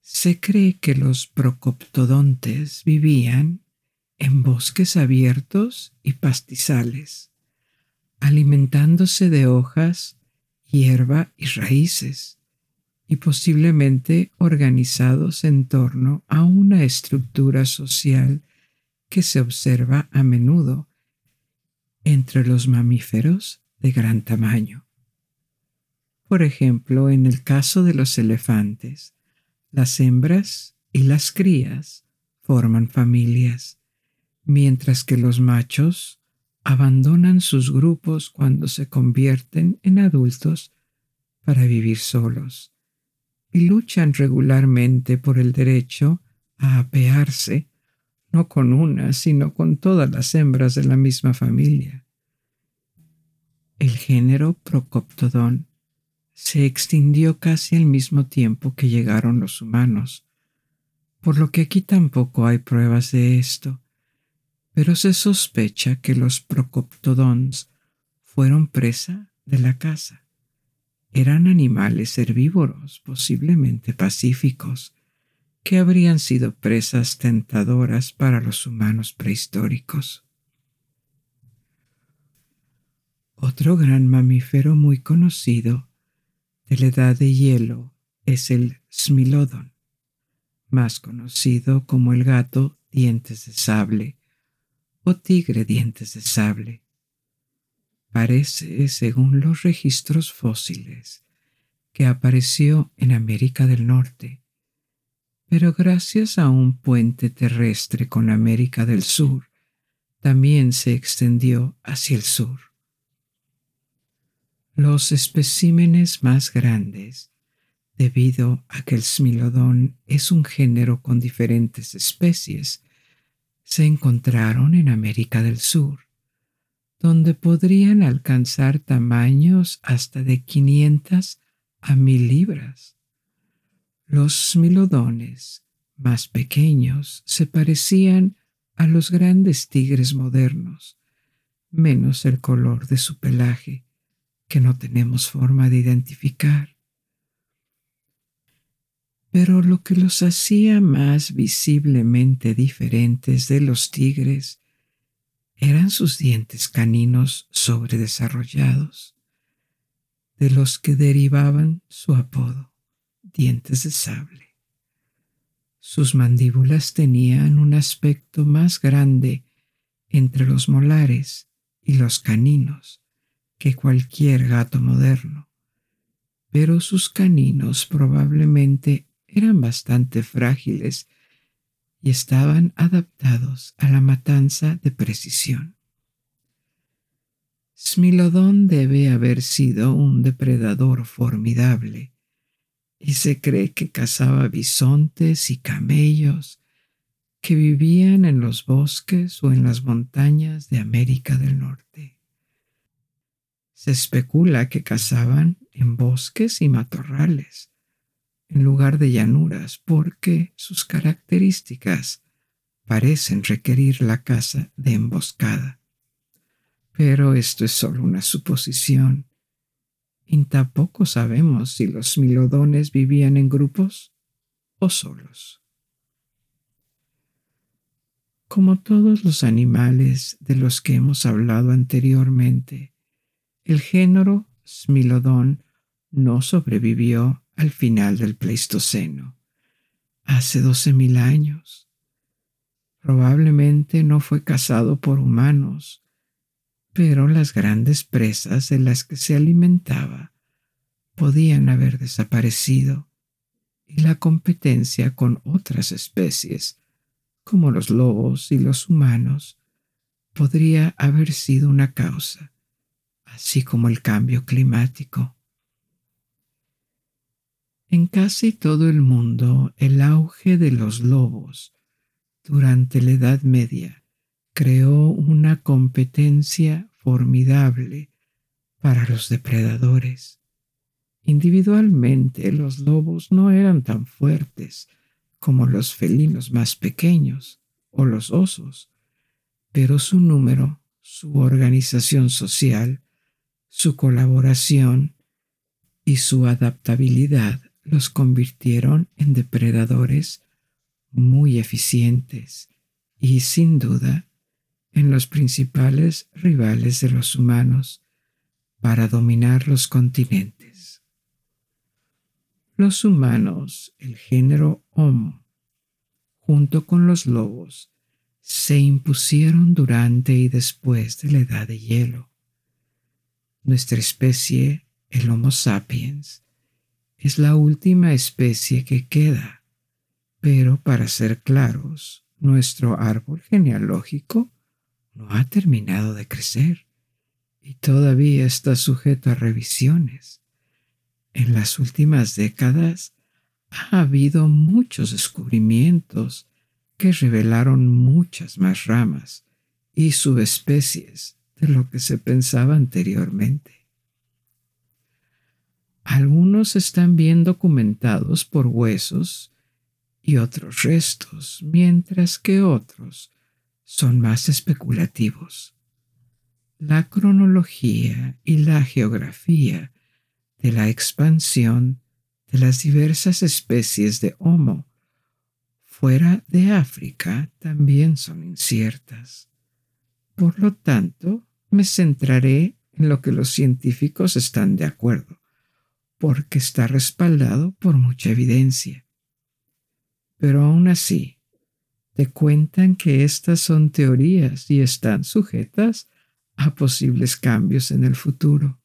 Se cree que los procoptodontes vivían en bosques abiertos y pastizales, alimentándose de hojas, hierba y raíces, y posiblemente organizados en torno a una estructura social que se observa a menudo entre los mamíferos de gran tamaño. Por ejemplo, en el caso de los elefantes, las hembras y las crías forman familias mientras que los machos abandonan sus grupos cuando se convierten en adultos para vivir solos y luchan regularmente por el derecho a apearse, no con una, sino con todas las hembras de la misma familia. El género Procoptodon se extinguió casi al mismo tiempo que llegaron los humanos, por lo que aquí tampoco hay pruebas de esto pero se sospecha que los procoptodons fueron presa de la caza. Eran animales herbívoros, posiblemente pacíficos, que habrían sido presas tentadoras para los humanos prehistóricos. Otro gran mamífero muy conocido de la edad de hielo es el Smilodon, más conocido como el gato dientes de sable o tigre dientes de sable. Parece, según los registros fósiles, que apareció en América del Norte, pero gracias a un puente terrestre con América del Sur, también se extendió hacia el sur. Los especímenes más grandes, debido a que el smilodón es un género con diferentes especies, se encontraron en América del Sur, donde podrían alcanzar tamaños hasta de 500 a 1000 libras. Los smilodones más pequeños se parecían a los grandes tigres modernos, menos el color de su pelaje, que no tenemos forma de identificar. Pero lo que los hacía más visiblemente diferentes de los tigres eran sus dientes caninos sobredesarrollados, de los que derivaban su apodo, dientes de sable. Sus mandíbulas tenían un aspecto más grande entre los molares y los caninos que cualquier gato moderno, pero sus caninos probablemente eran bastante frágiles y estaban adaptados a la matanza de precisión. Smilodón debe haber sido un depredador formidable y se cree que cazaba bisontes y camellos que vivían en los bosques o en las montañas de América del Norte. Se especula que cazaban en bosques y matorrales, en lugar de llanuras, porque sus características parecen requerir la caza de emboscada. Pero esto es solo una suposición, y tampoco sabemos si los milodones vivían en grupos o solos. Como todos los animales de los que hemos hablado anteriormente, el género Smilodon no sobrevivió al final del Pleistoceno, hace 12.000 años. Probablemente no fue cazado por humanos, pero las grandes presas de las que se alimentaba podían haber desaparecido y la competencia con otras especies como los lobos y los humanos, podría haber sido una causa, así como el cambio climático. En casi todo el mundo, el auge de los lobos durante la Edad Media creó una competencia formidable para los depredadores. Individualmente los lobos no eran tan fuertes como los felinos más pequeños o los osos, pero su número, su organización social, su colaboración y su adaptabilidad los convirtieron en depredadores muy eficientes y sin duda en los principales rivales de los humanos para dominar los continentes. Los humanos, el género Homo, junto con los lobos, se impusieron durante y después de la edad de hielo. Nuestra especie, el Homo sapiens, es la última especie que queda, pero para ser claros, nuestro árbol genealógico no ha terminado de crecer y todavía está sujeto a revisiones. En las últimas décadas ha habido muchos descubrimientos que revelaron muchas más ramas y subespecies de lo que se pensaba anteriormente. Algunos están bien documentados por huesos y otros restos, mientras que otros son más especulativos. La cronología y la geografía de la expansión de las diversas especies de Homo fuera de África también son inciertas. Por lo tanto, me centraré en lo que los científicos están de acuerdo, porque está respaldado por mucha evidencia. Pero aún así, te cuentan que estas son teorías y están sujetas a posibles cambios en el futuro.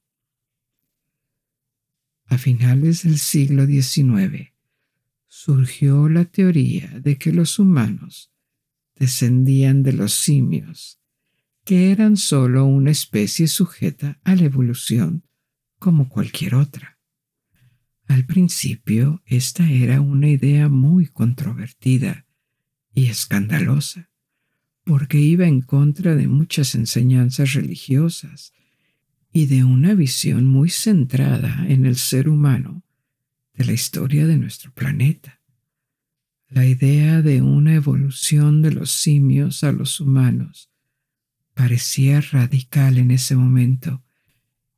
A finales del siglo XIX surgió la teoría de que los humanos descendían de los simios, que eran solo una especie sujeta a la evolución como cualquier otra. Al principio esta era una idea muy controvertida y escandalosa, porque iba en contra de muchas enseñanzas religiosas y de una visión muy centrada en el ser humano de la historia de nuestro planeta. La idea de una evolución de los simios a los humanos parecía radical en ese momento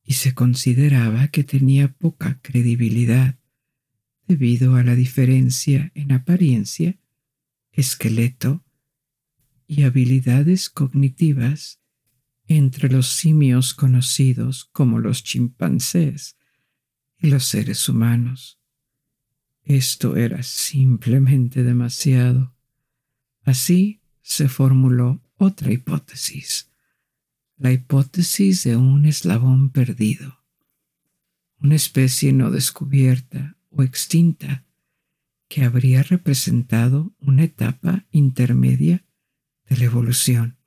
y se consideraba que tenía poca credibilidad debido a la diferencia en apariencia, esqueleto y habilidades cognitivas entre los simios conocidos como los chimpancés y los seres humanos. Esto era simplemente demasiado. Así se formuló otra hipótesis, la hipótesis de un eslabón perdido, una especie no descubierta o extinta que habría representado una etapa intermedia de la evolución.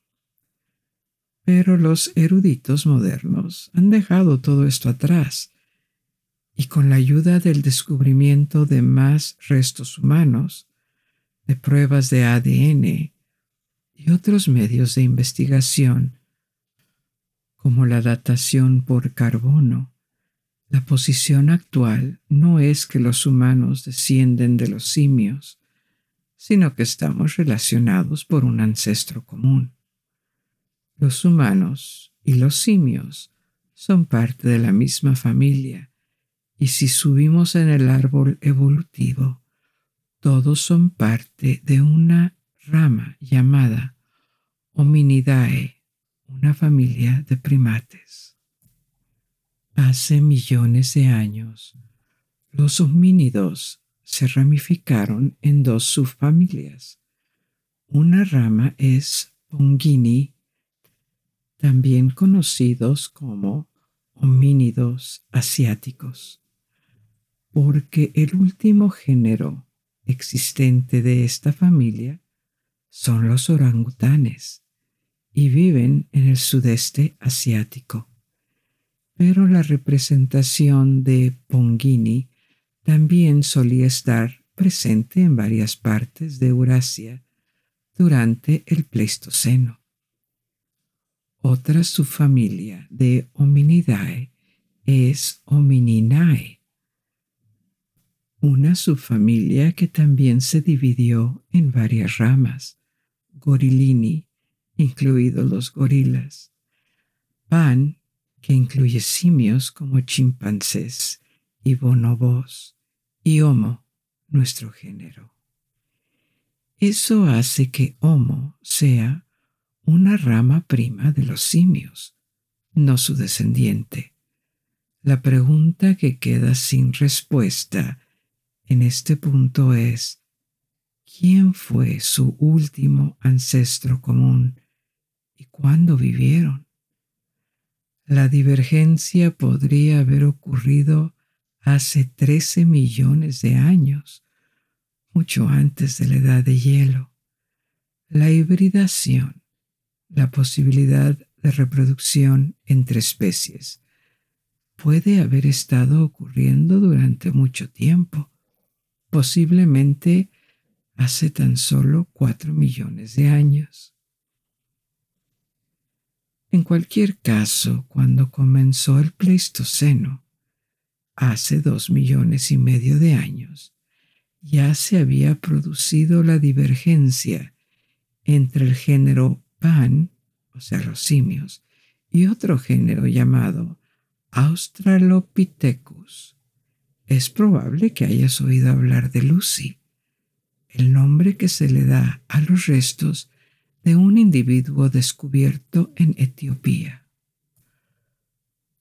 Pero los eruditos modernos han dejado todo esto atrás y con la ayuda del descubrimiento de más restos humanos, de pruebas de ADN y otros medios de investigación, como la datación por carbono, la posición actual no es que los humanos descienden de los simios, sino que estamos relacionados por un ancestro común. Los humanos y los simios son parte de la misma familia, y si subimos en el árbol evolutivo, todos son parte de una rama llamada Hominidae, una familia de primates. Hace millones de años, los homínidos se ramificaron en dos subfamilias. Una rama es Pongini, también conocidos como homínidos asiáticos, porque el último género existente de esta familia son los orangutanes y viven en el sudeste asiático. Pero la representación de Pongini también solía estar presente en varias partes de Eurasia durante el Pleistoceno. Otra subfamilia de Hominidae es Homininae, una subfamilia que también se dividió en varias ramas, Gorilini, incluidos los gorilas, Pan, que incluye simios como chimpancés y bonobos, y Homo, nuestro género. Eso hace que Homo sea una rama prima de los simios, no su descendiente. La pregunta que queda sin respuesta en este punto es, ¿quién fue su último ancestro común cuándo vivieron? La divergencia podría haber ocurrido hace 13 millones de años, mucho antes de la edad de hielo. La hibridación, la posibilidad de reproducción entre especies, puede haber estado ocurriendo durante mucho tiempo, posiblemente hace tan solo 4 millones de años. En cualquier caso, cuando comenzó el Pleistoceno, hace dos millones y medio de años, ya se había producido la divergencia entre el género Pan, o sea, los simios, y otro género llamado Australopithecus. Es probable que hayas oído hablar de Lucy, el nombre que se le da a los restos de un individuo descubierto en Etiopía.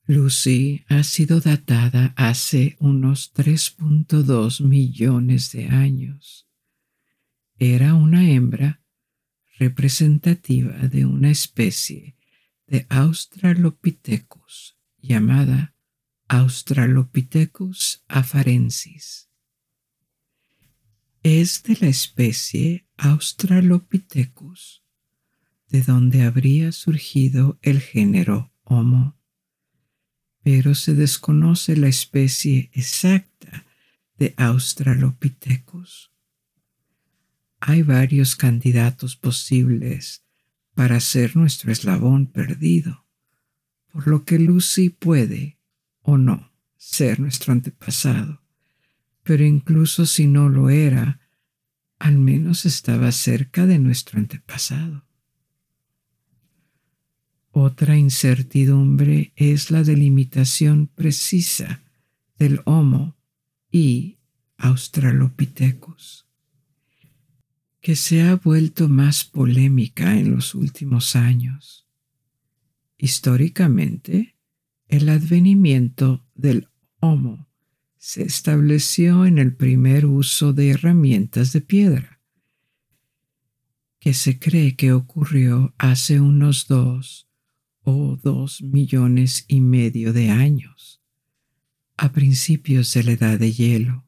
Lucy ha sido datada hace unos 3.2 millones de años. Era una hembra representativa de una especie de Australopithecus llamada Australopithecus afarensis. Es de la especie Australopithecus, de donde habría surgido el género Homo pero se desconoce la especie exacta de Australopithecus. Hay varios candidatos posibles para ser nuestro eslabón perdido, por lo que Lucy puede o no ser nuestro antepasado, pero incluso si no lo era, al menos estaba cerca de nuestro antepasado. Otra incertidumbre es la delimitación precisa del Homo y Australopithecus, que se ha vuelto más polémica en los últimos años. Históricamente, el advenimiento del Homo se estableció en el primer uso de herramientas de piedra, que se cree que ocurrió hace unos dos o dos millones y medio de años, a principios de la edad de hielo.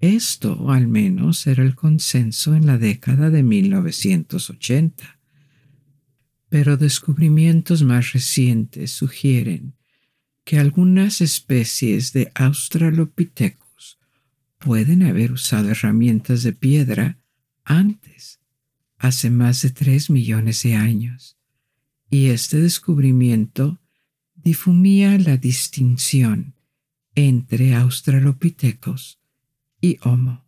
Esto, al menos, era el consenso en la década de 1980. Pero descubrimientos más recientes sugieren que algunas especies de Australopithecus pueden haber usado herramientas de piedra antes, hace más de tres millones de años, y este descubrimiento difumía la distinción entre Australopithecus y Homo.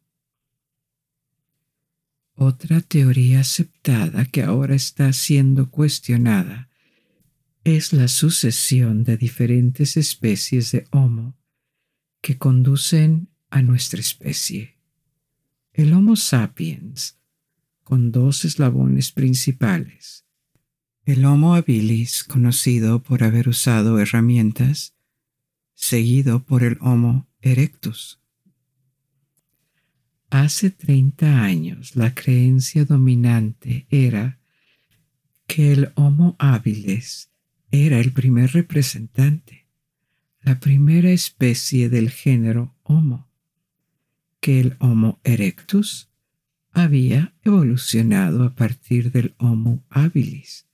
Otra teoría aceptada que ahora está siendo cuestionada es la sucesión de diferentes especies de Homo que conducen a nuestra especie. El Homo sapiens, con dos eslabones principales, el Homo habilis, conocido por haber usado herramientas, seguido por el Homo erectus. Hace 30 años la creencia dominante era que el Homo habilis era el primer representante, la primera especie del género Homo, que el Homo erectus había evolucionado a partir del Homo habilis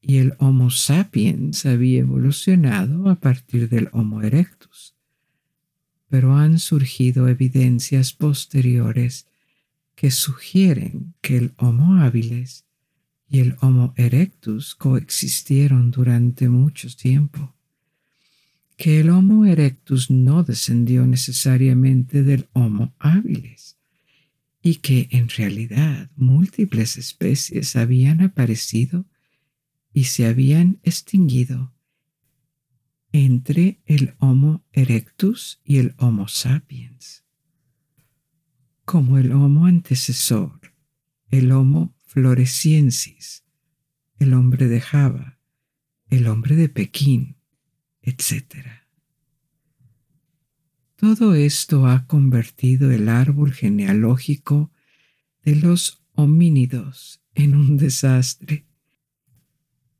y el Homo sapiens había evolucionado a partir del Homo erectus. Pero han surgido evidencias posteriores que sugieren que el Homo habilis y el Homo erectus coexistieron durante mucho tiempo, que el Homo erectus no descendió necesariamente del Homo habilis y que en realidad múltiples especies habían aparecido y se habían extinguido entre el Homo erectus y el Homo sapiens. Como el Homo antecesor, el Homo floresiensis, el hombre de Java, el hombre de Pekín, etc. Todo esto ha convertido el árbol genealógico de los homínidos en un desastre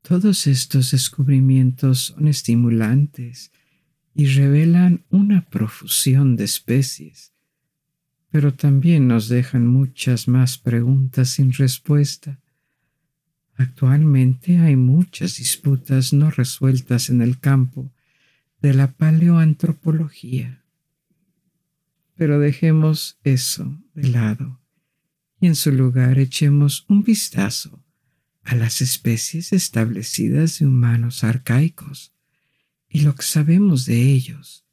todos estos descubrimientos son estimulantes y revelan una profusión de especies, pero también nos dejan muchas más preguntas sin respuesta. Actualmente hay muchas disputas no resueltas en el campo de la paleoantropología. Pero dejemos eso de lado y en su lugar echemos un vistazo a las especies establecidas de humanos arcaicos y lo que sabemos de ellos,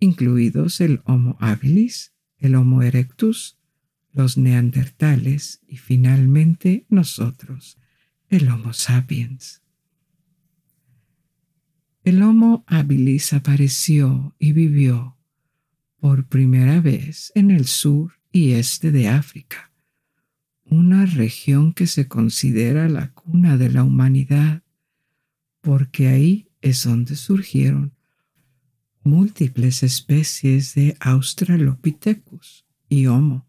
incluidos el Homo habilis, el Homo erectus, los neandertales y finalmente nosotros, el Homo sapiens. El Homo habilis apareció y vivió por primera vez en el sur y este de África una región que se considera la cuna de la humanidad, porque ahí es donde surgieron múltiples especies de Australopithecus y Homo.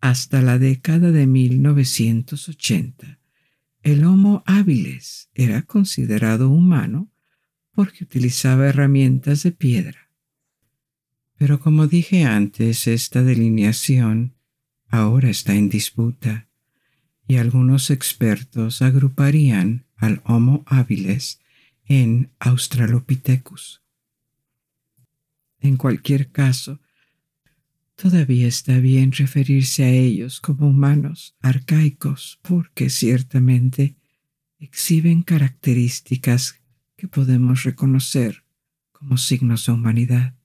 Hasta la década de 1980, el Homo habilis era considerado humano porque utilizaba herramientas de piedra. Pero como dije antes, esta delineación ahora está en disputa y algunos expertos agruparían al Homo habilis en Australopithecus. En cualquier caso, todavía está bien referirse a ellos como humanos arcaicos porque ciertamente exhiben características que podemos reconocer como signos de humanidad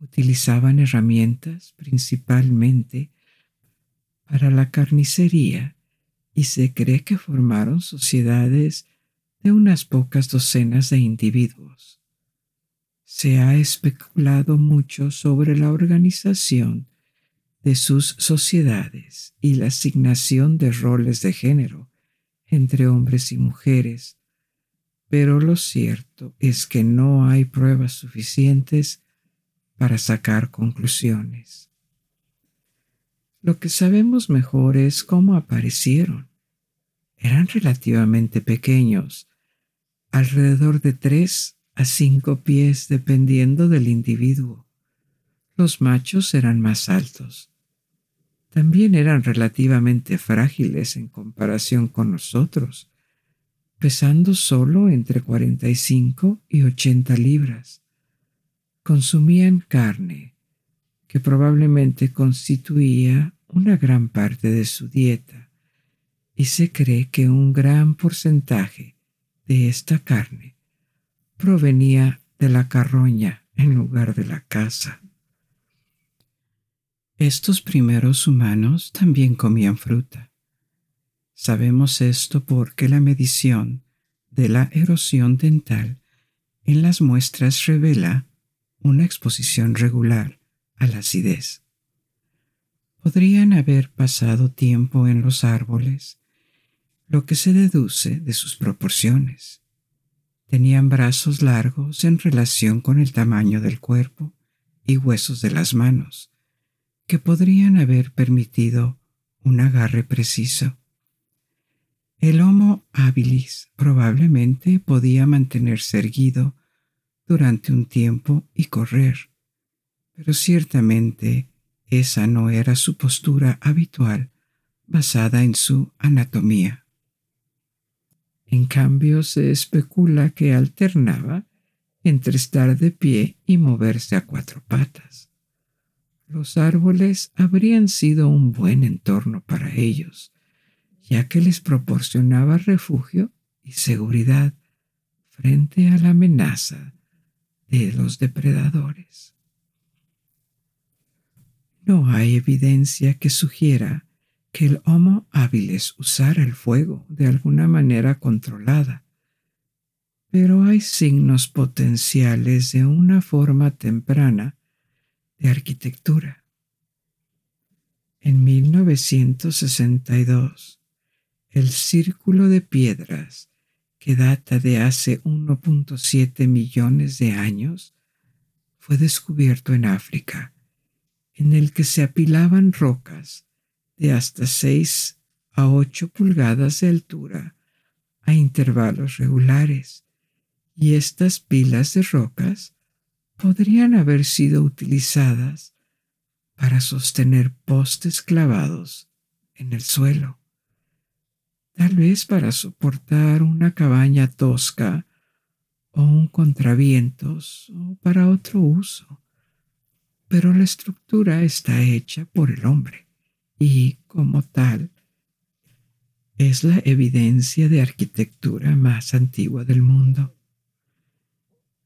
utilizaban herramientas principalmente para la carnicería y se cree que formaron sociedades de unas pocas docenas de individuos. Se ha especulado mucho sobre la organización de sus sociedades y la asignación de roles de género entre hombres y mujeres, pero lo cierto es que no hay pruebas suficientes para sacar conclusiones. Lo que sabemos mejor es cómo aparecieron. Eran relativamente pequeños, alrededor de tres a cinco pies dependiendo del individuo. Los machos eran más altos. también eran relativamente frágiles en comparación con nosotros, pesando solo entre 45 y 80 libras. Consumían carne, que probablemente constituía una gran parte de su dieta, y se cree que un gran porcentaje de esta carne provenía de la carroña en lugar de la caza. Estos primeros humanos también comían fruta. Sabemos esto porque la medición de la erosión dental en las muestras revela una exposición regular a la acidez. Podrían haber pasado tiempo en los árboles, lo que se deduce de sus proporciones. Tenían brazos largos en relación con el tamaño del cuerpo y huesos de las manos, que podrían haber permitido un agarre preciso. El Homo habilis probablemente podía mantenerse erguido durante un tiempo y correr, pero ciertamente esa no era su postura habitual basada en su anatomía. En cambio, se especula que alternaba entre estar de pie y moverse a cuatro patas los árboles habrían sido un buen entorno para ellos, ya que les proporcionaba refugio y seguridad frente a la amenaza de los depredadores. No hay evidencia que sugiera que el Homo habilis usara el fuego de alguna manera controlada, pero hay signos potenciales de una forma temprana de arquitectura. En 1962, el círculo de piedras, que data de hace 1.7 millones de años, fue descubierto en África, en el que se apilaban rocas de hasta 6 a 8 pulgadas de altura a intervalos regulares, y estas pilas de rocas podrían haber sido utilizadas para sostener postes clavados en el suelo, tal vez para soportar una cabaña tosca o un contravientos o para otro uso, pero la estructura está hecha por el hombre y, como tal, es la evidencia de arquitectura más antigua del mundo.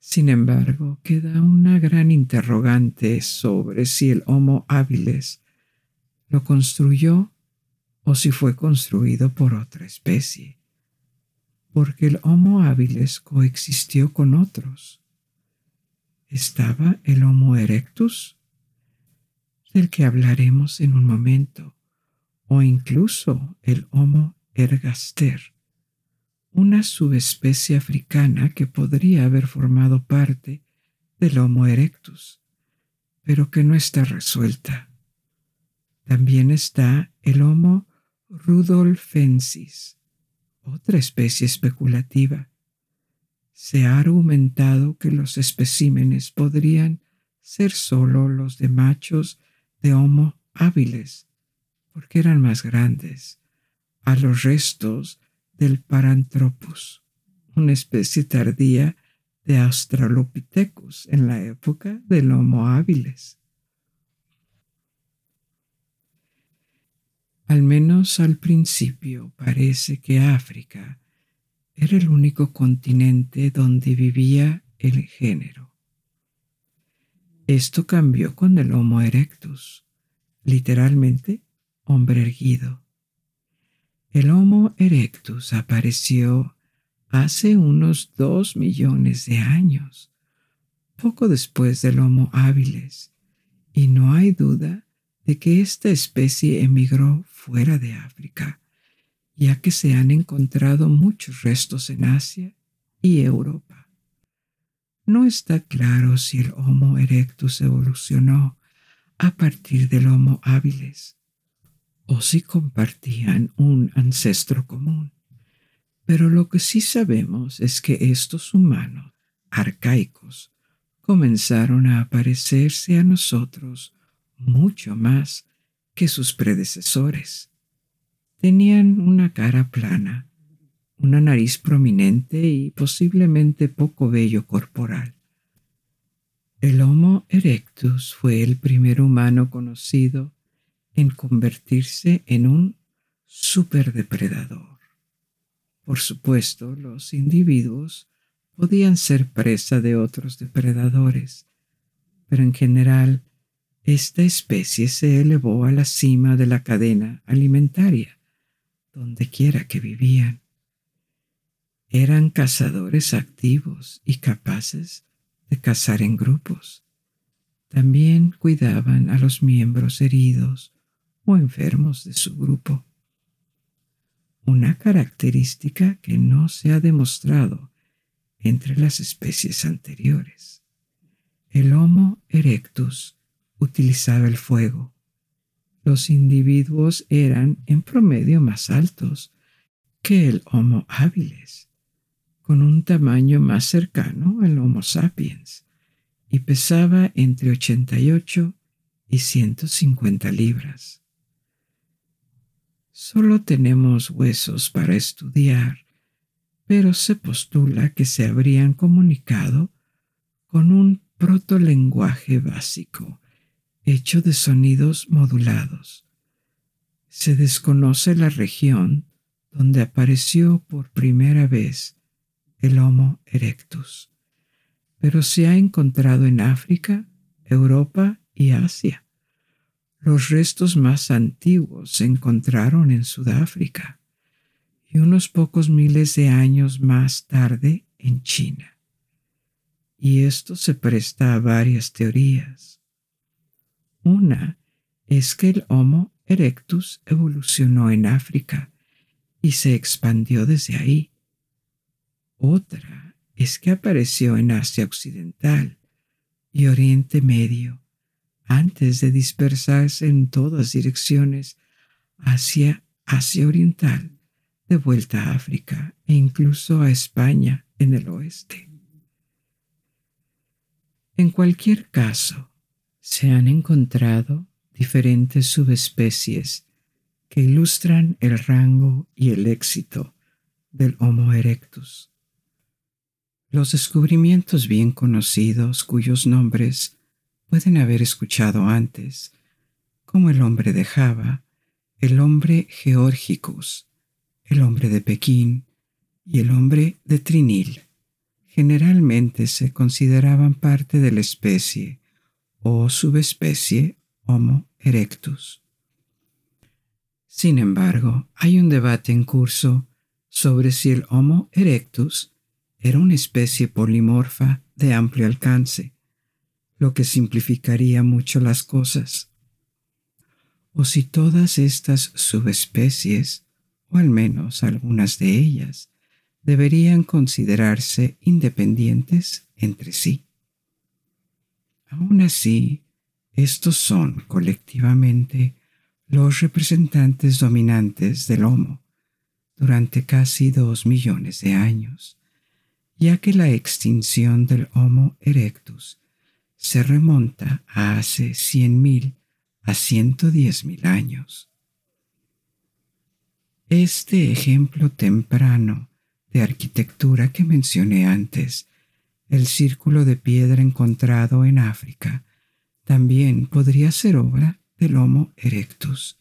Sin embargo, queda una gran interrogante sobre si el Homo habilis lo construyó o si fue construido por otra especie, porque el Homo habilis coexistió con otros. Estaba el Homo erectus, del que hablaremos en un momento, o incluso el Homo ergaster, una subespecie africana que podría haber formado parte del Homo erectus, pero que no está resuelta. También está el Homo rudolfensis, otra especie especulativa. Se ha argumentado que los especímenes podrían ser solo los de machos de Homo hábiles, porque eran más grandes, a los restos del Paranthropus, una especie tardía de Australopithecus en la época del Homo habilis. Al menos al principio parece que África era el único continente donde vivía el género. Esto cambió con el Homo erectus, literalmente hombre erguido. El Homo erectus apareció hace unos dos millones de años, poco después del Homo habilis, y no hay duda de que esta especie emigró fuera de África, ya que se han encontrado muchos restos en Asia y Europa. No está claro si el Homo erectus evolucionó a partir del Homo habilis o si compartían un ancestro común. Pero lo que sí sabemos es que estos humanos arcaicos comenzaron a aparecerse a nosotros mucho más que sus predecesores. Tenían una cara plana, una nariz prominente y posiblemente poco vello corporal. El Homo erectus fue el primer humano conocido en convertirse en un superdepredador. Por supuesto, los individuos podían ser presa de otros depredadores, pero en general esta especie se elevó a la cima de la cadena alimentaria, donde quiera que vivían. Eran cazadores activos y capaces de cazar en grupos. También cuidaban a los miembros heridos o enfermos de su grupo. Una característica que no se ha demostrado entre las especies anteriores. El Homo erectus utilizaba el fuego. Los individuos eran en promedio más altos que el Homo habilis, con un tamaño más cercano al Homo sapiens, y pesaba entre 88 y 150 libras. Solo tenemos huesos para estudiar, pero se postula que se habrían comunicado con un protolenguaje básico hecho de sonidos modulados. Se desconoce la región donde apareció por primera vez el Homo erectus, pero se ha encontrado en África, Europa y Asia. Los restos más antiguos se encontraron en Sudáfrica y unos pocos miles de años más tarde en China. Y esto se presta a varias teorías. Una es que el Homo erectus evolucionó en África y se expandió desde ahí. Otra es que apareció en Asia Occidental y Oriente Medio antes de dispersarse en todas direcciones hacia Asia Oriental, de vuelta a África e incluso a España en el oeste. En cualquier caso, se han encontrado diferentes subespecies que ilustran el rango y el éxito del Homo erectus. Los descubrimientos bien conocidos cuyos nombres pueden haber escuchado antes, como el hombre de Java, el hombre Georgicus, el hombre de Pekín y el hombre de Trinil. Generalmente se consideraban parte de la especie o subespecie Homo erectus. Sin embargo, hay un debate en curso sobre si el Homo erectus era una especie polimorfa de amplio alcance lo que simplificaría mucho las cosas. O si todas estas subespecies, o al menos algunas de ellas, deberían considerarse independientes entre sí. Aún así, estos son colectivamente los representantes dominantes del Homo durante casi dos millones de años, ya que la extinción del Homo erectus se remonta a hace 100.000 a 110.000 años. Este ejemplo temprano de arquitectura que mencioné antes, el círculo de piedra encontrado en África, también podría ser obra del Homo erectus,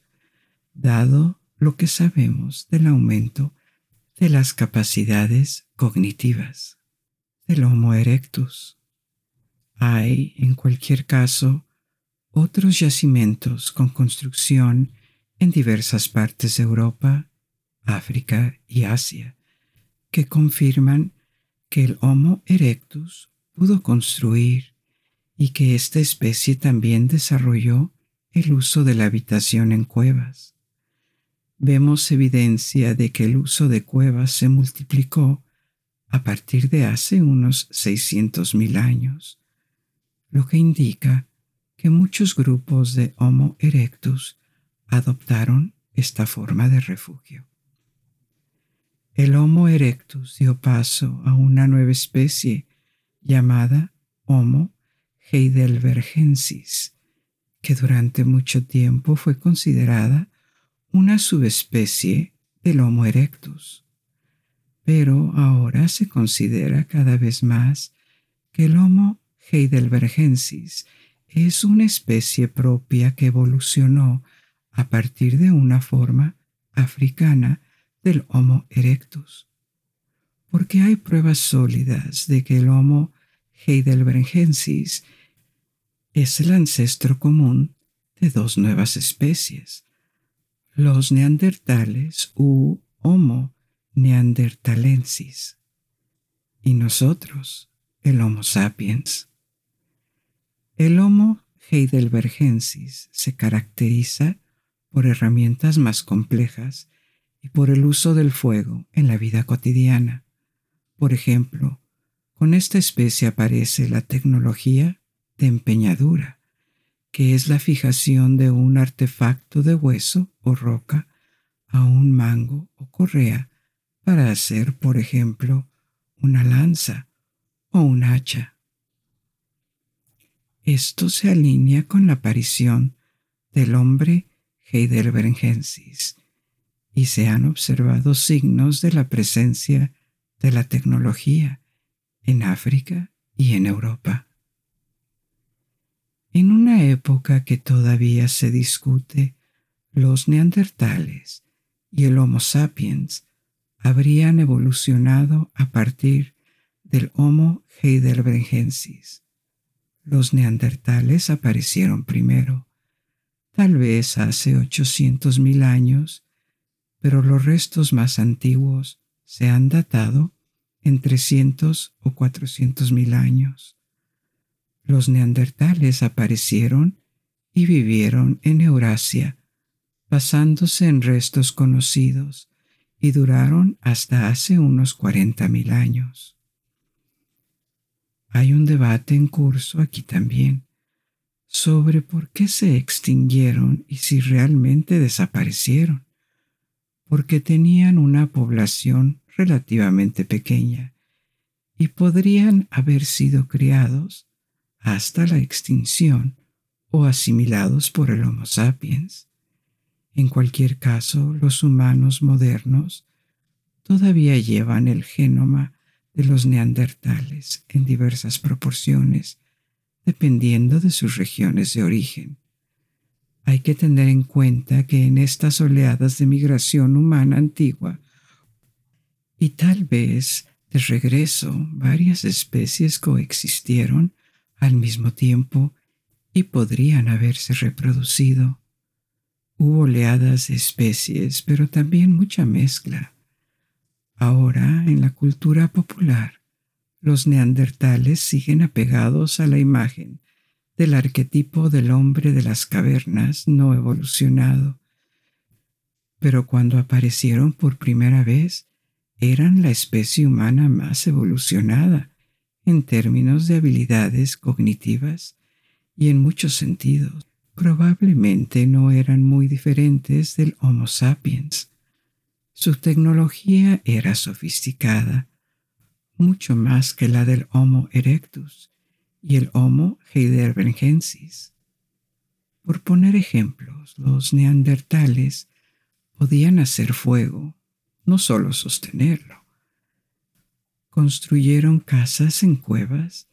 dado lo que sabemos del aumento de las capacidades cognitivas del Homo erectus. Hay, en cualquier caso, otros yacimientos con construcción en diversas partes de Europa, África y Asia, que confirman que el Homo erectus pudo construir y que esta especie también desarrolló el uso de la habitación en cuevas. Vemos evidencia de que el uso de cuevas se multiplicó a partir de hace unos 600.000 años lo que indica que muchos grupos de Homo erectus adoptaron esta forma de refugio. El Homo erectus dio paso a una nueva especie llamada Homo heidelbergensis, que durante mucho tiempo fue considerada una subespecie del Homo erectus. Pero ahora se considera cada vez más que el Homo heidelbergensis es una especie propia que evolucionó a partir de una forma africana del Homo erectus. Porque hay pruebas sólidas de que el Homo heidelbergensis es el ancestro común de dos nuevas especies, los neandertales u Homo neandertalensis, y nosotros, el Homo sapiens. El Homo heidelbergensis se caracteriza por herramientas más complejas y por el uso del fuego en la vida cotidiana. Por ejemplo, con esta especie aparece la tecnología de empeñadura, que es la fijación de un artefacto de hueso o roca a un mango o correa para hacer, por ejemplo, una lanza o un hacha. Esto se alinea con la aparición del hombre heidelbergensis y se han observado signos de la presencia de la tecnología en África y en Europa. En una época que todavía se discute, los neandertales y el Homo sapiens habrían evolucionado a partir del Homo heidelbergensis. Los neandertales aparecieron primero, tal vez hace 800.000 años, pero los restos más antiguos se han datado en 300 o 400.000 años. Los neandertales aparecieron y vivieron en Eurasia, basándose en restos conocidos, y duraron hasta hace unos 40.000 años. Hay un debate en curso aquí también sobre por qué se extinguieron y si realmente desaparecieron, porque tenían una población relativamente pequeña y podrían haber sido criados hasta la extinción o asimilados por el Homo sapiens. En cualquier caso, los humanos modernos todavía llevan el genoma de los neandertales en diversas proporciones, dependiendo de sus regiones de origen. Hay que tener en cuenta que en estas oleadas de migración humana antigua, y tal vez de regreso, varias especies coexistieron al mismo tiempo y podrían haberse reproducido. Hubo oleadas de especies, pero también mucha mezcla. Ahora, en la cultura popular, los neandertales siguen apegados a la imagen del arquetipo del hombre de las cavernas no evolucionado. Pero cuando aparecieron por primera vez, eran la especie humana más evolucionada en términos de habilidades cognitivas y en muchos sentidos. Probablemente no eran muy diferentes del Homo sapiens. Su tecnología era sofisticada, mucho más que la del Homo erectus y el Homo heidelbergensis. Por poner ejemplos, los neandertales podían hacer fuego, no solo sostenerlo. Construyeron casas en cuevas,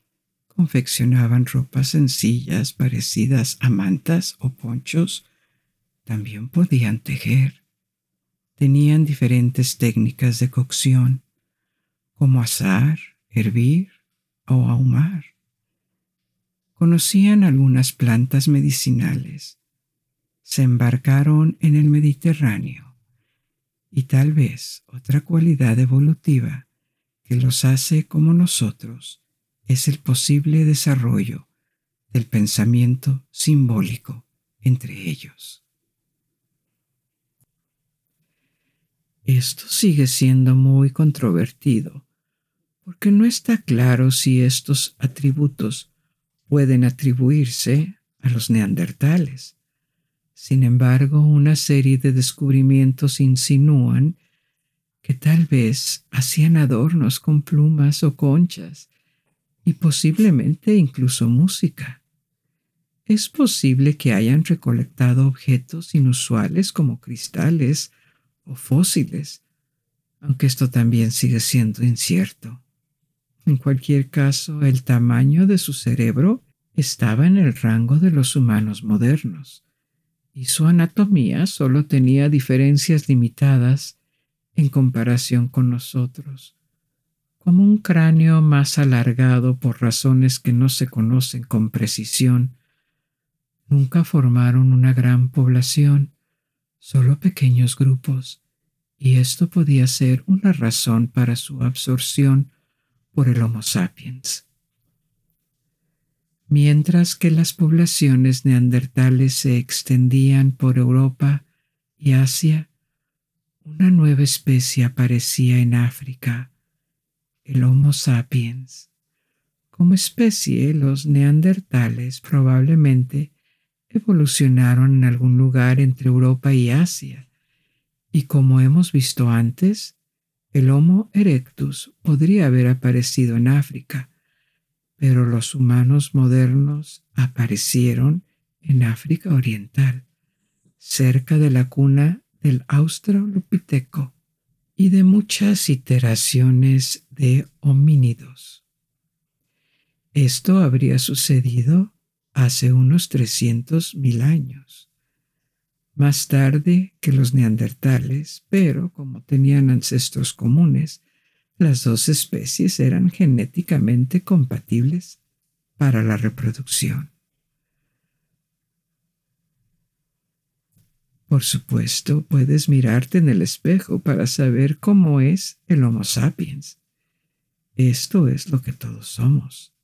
confeccionaban ropas sencillas parecidas a mantas o ponchos, también podían tejer tenían diferentes técnicas de cocción, como asar, hervir o ahumar. Conocían algunas plantas medicinales, se embarcaron en el Mediterráneo y tal vez otra cualidad evolutiva que los hace como nosotros es el posible desarrollo del pensamiento simbólico entre ellos. Esto sigue siendo muy controvertido, porque no está claro si estos atributos pueden atribuirse a los neandertales. Sin embargo, una serie de descubrimientos insinúan que tal vez hacían adornos con plumas o conchas y posiblemente incluso música. es posible que hayan recolectado objetos inusuales como cristales o fósiles, aunque esto también sigue siendo incierto. En cualquier caso, el tamaño de su cerebro estaba en el rango de los humanos modernos, y su anatomía solo tenía diferencias limitadas en comparación con nosotros, como un cráneo más alargado por razones que no se conocen con precisión. Nunca formaron una gran población, solo pequeños grupos, y esto podía ser una razón para su absorción por el Homo sapiens. Mientras que las poblaciones neandertales se extendían por Europa y Asia, una nueva especie aparecía en África, el Homo sapiens. Como especie, los neandertales probablemente evolucionaron en algún lugar entre Europa y Asia, y como hemos visto antes, el Homo erectus podría haber aparecido en África, pero los humanos modernos aparecieron en África Oriental, cerca de la cuna del Australopiteco y de muchas iteraciones de homínidos. Esto habría sucedido hace unos 300.000 años más tarde que los neandertales, pero como tenían ancestros comunes, las dos especies eran genéticamente compatibles para la reproducción. Por supuesto, puedes mirarte en el espejo para saber cómo es el Homo sapiens. Esto es lo que todos somos.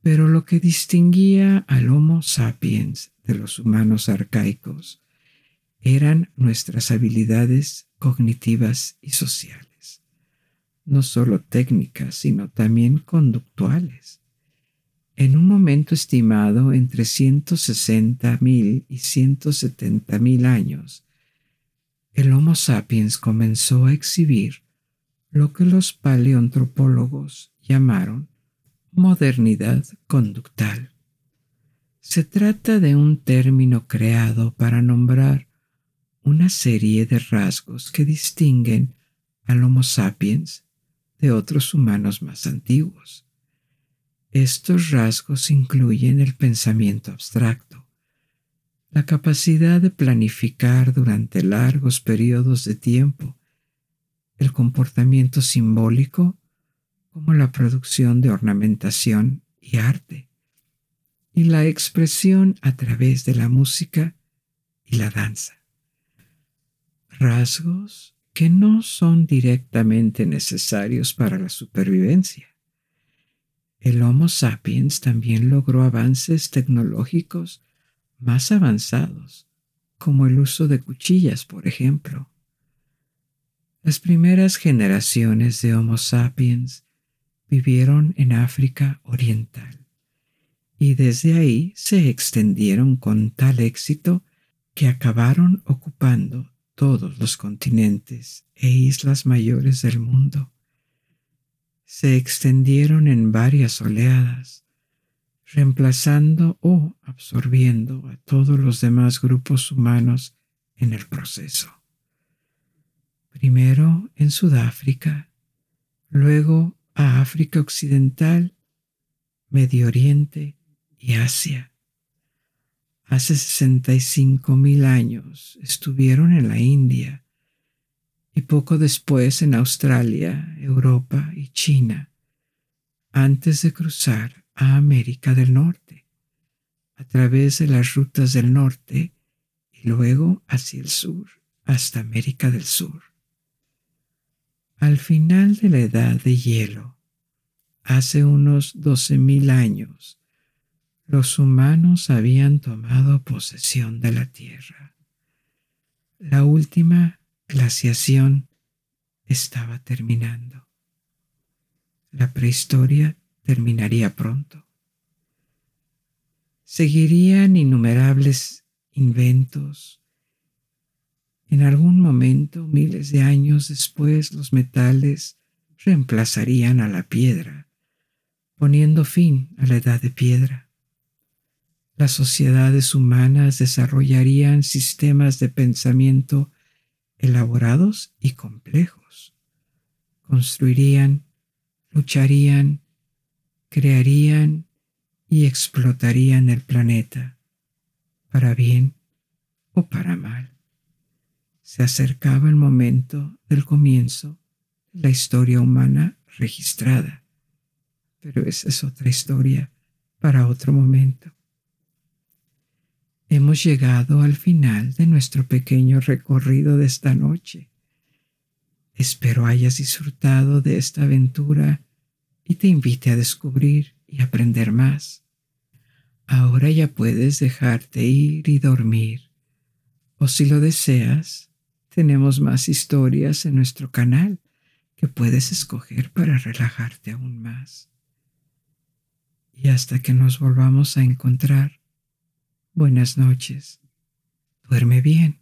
Pero lo que distinguía al Homo sapiens de los humanos arcaicos eran nuestras habilidades cognitivas y sociales, no solo técnicas, sino también conductuales. En un momento estimado entre 160.000 y 170.000 años, el Homo sapiens comenzó a exhibir lo que los paleontropólogos llamaron modernidad conductal. Se trata de un término creado para nombrar una serie de rasgos que distinguen al Homo sapiens de otros humanos más antiguos. Estos rasgos incluyen el pensamiento abstracto, la capacidad de planificar durante largos periodos de tiempo, el comportamiento simbólico, como la producción de ornamentación y arte, y la expresión a través de la música y la danza rasgos que no son directamente necesarios para la supervivencia. El Homo sapiens también logró avances tecnológicos más avanzados, como el uso de cuchillas, por ejemplo. Las primeras generaciones de Homo sapiens vivieron en África Oriental y desde ahí se extendieron con tal éxito que acabaron ocupando todos los continentes e islas mayores del mundo. Se extendieron en varias oleadas, reemplazando o absorbiendo a todos los demás grupos humanos en el proceso. Primero en Sudáfrica, luego a África Occidental, Medio Oriente y Asia hace 65 mil años estuvieron en la India y poco después en Australia, Europa y China, antes de cruzar a América del Norte, a través de las rutas del norte y luego hacia el sur, hasta América del Sur. Al final de la edad de hielo, hace unos 12.000 años, los humanos habían tomado posesión de la Tierra. La última glaciación estaba terminando. La prehistoria terminaría pronto. Seguirían innumerables inventos. En algún momento, miles de años después, los metales reemplazarían a la piedra, poniendo fin a la edad de piedra las sociedades humanas desarrollarían sistemas de pensamiento elaborados y complejos. Construirían, lucharían, crearían y explotarían el planeta, para bien o para mal. Se acercaba el momento del comienzo de la historia humana registrada, pero esa es otra historia para otro momento. Hemos llegado al final de nuestro pequeño recorrido de esta noche. Espero hayas disfrutado de esta aventura y te invite a descubrir y aprender más. Ahora ya puedes dejarte ir y dormir. O si lo deseas, tenemos más historias en nuestro canal que puedes escoger para relajarte aún más. Y hasta que nos volvamos a encontrar, buenas noches. Duerme bien.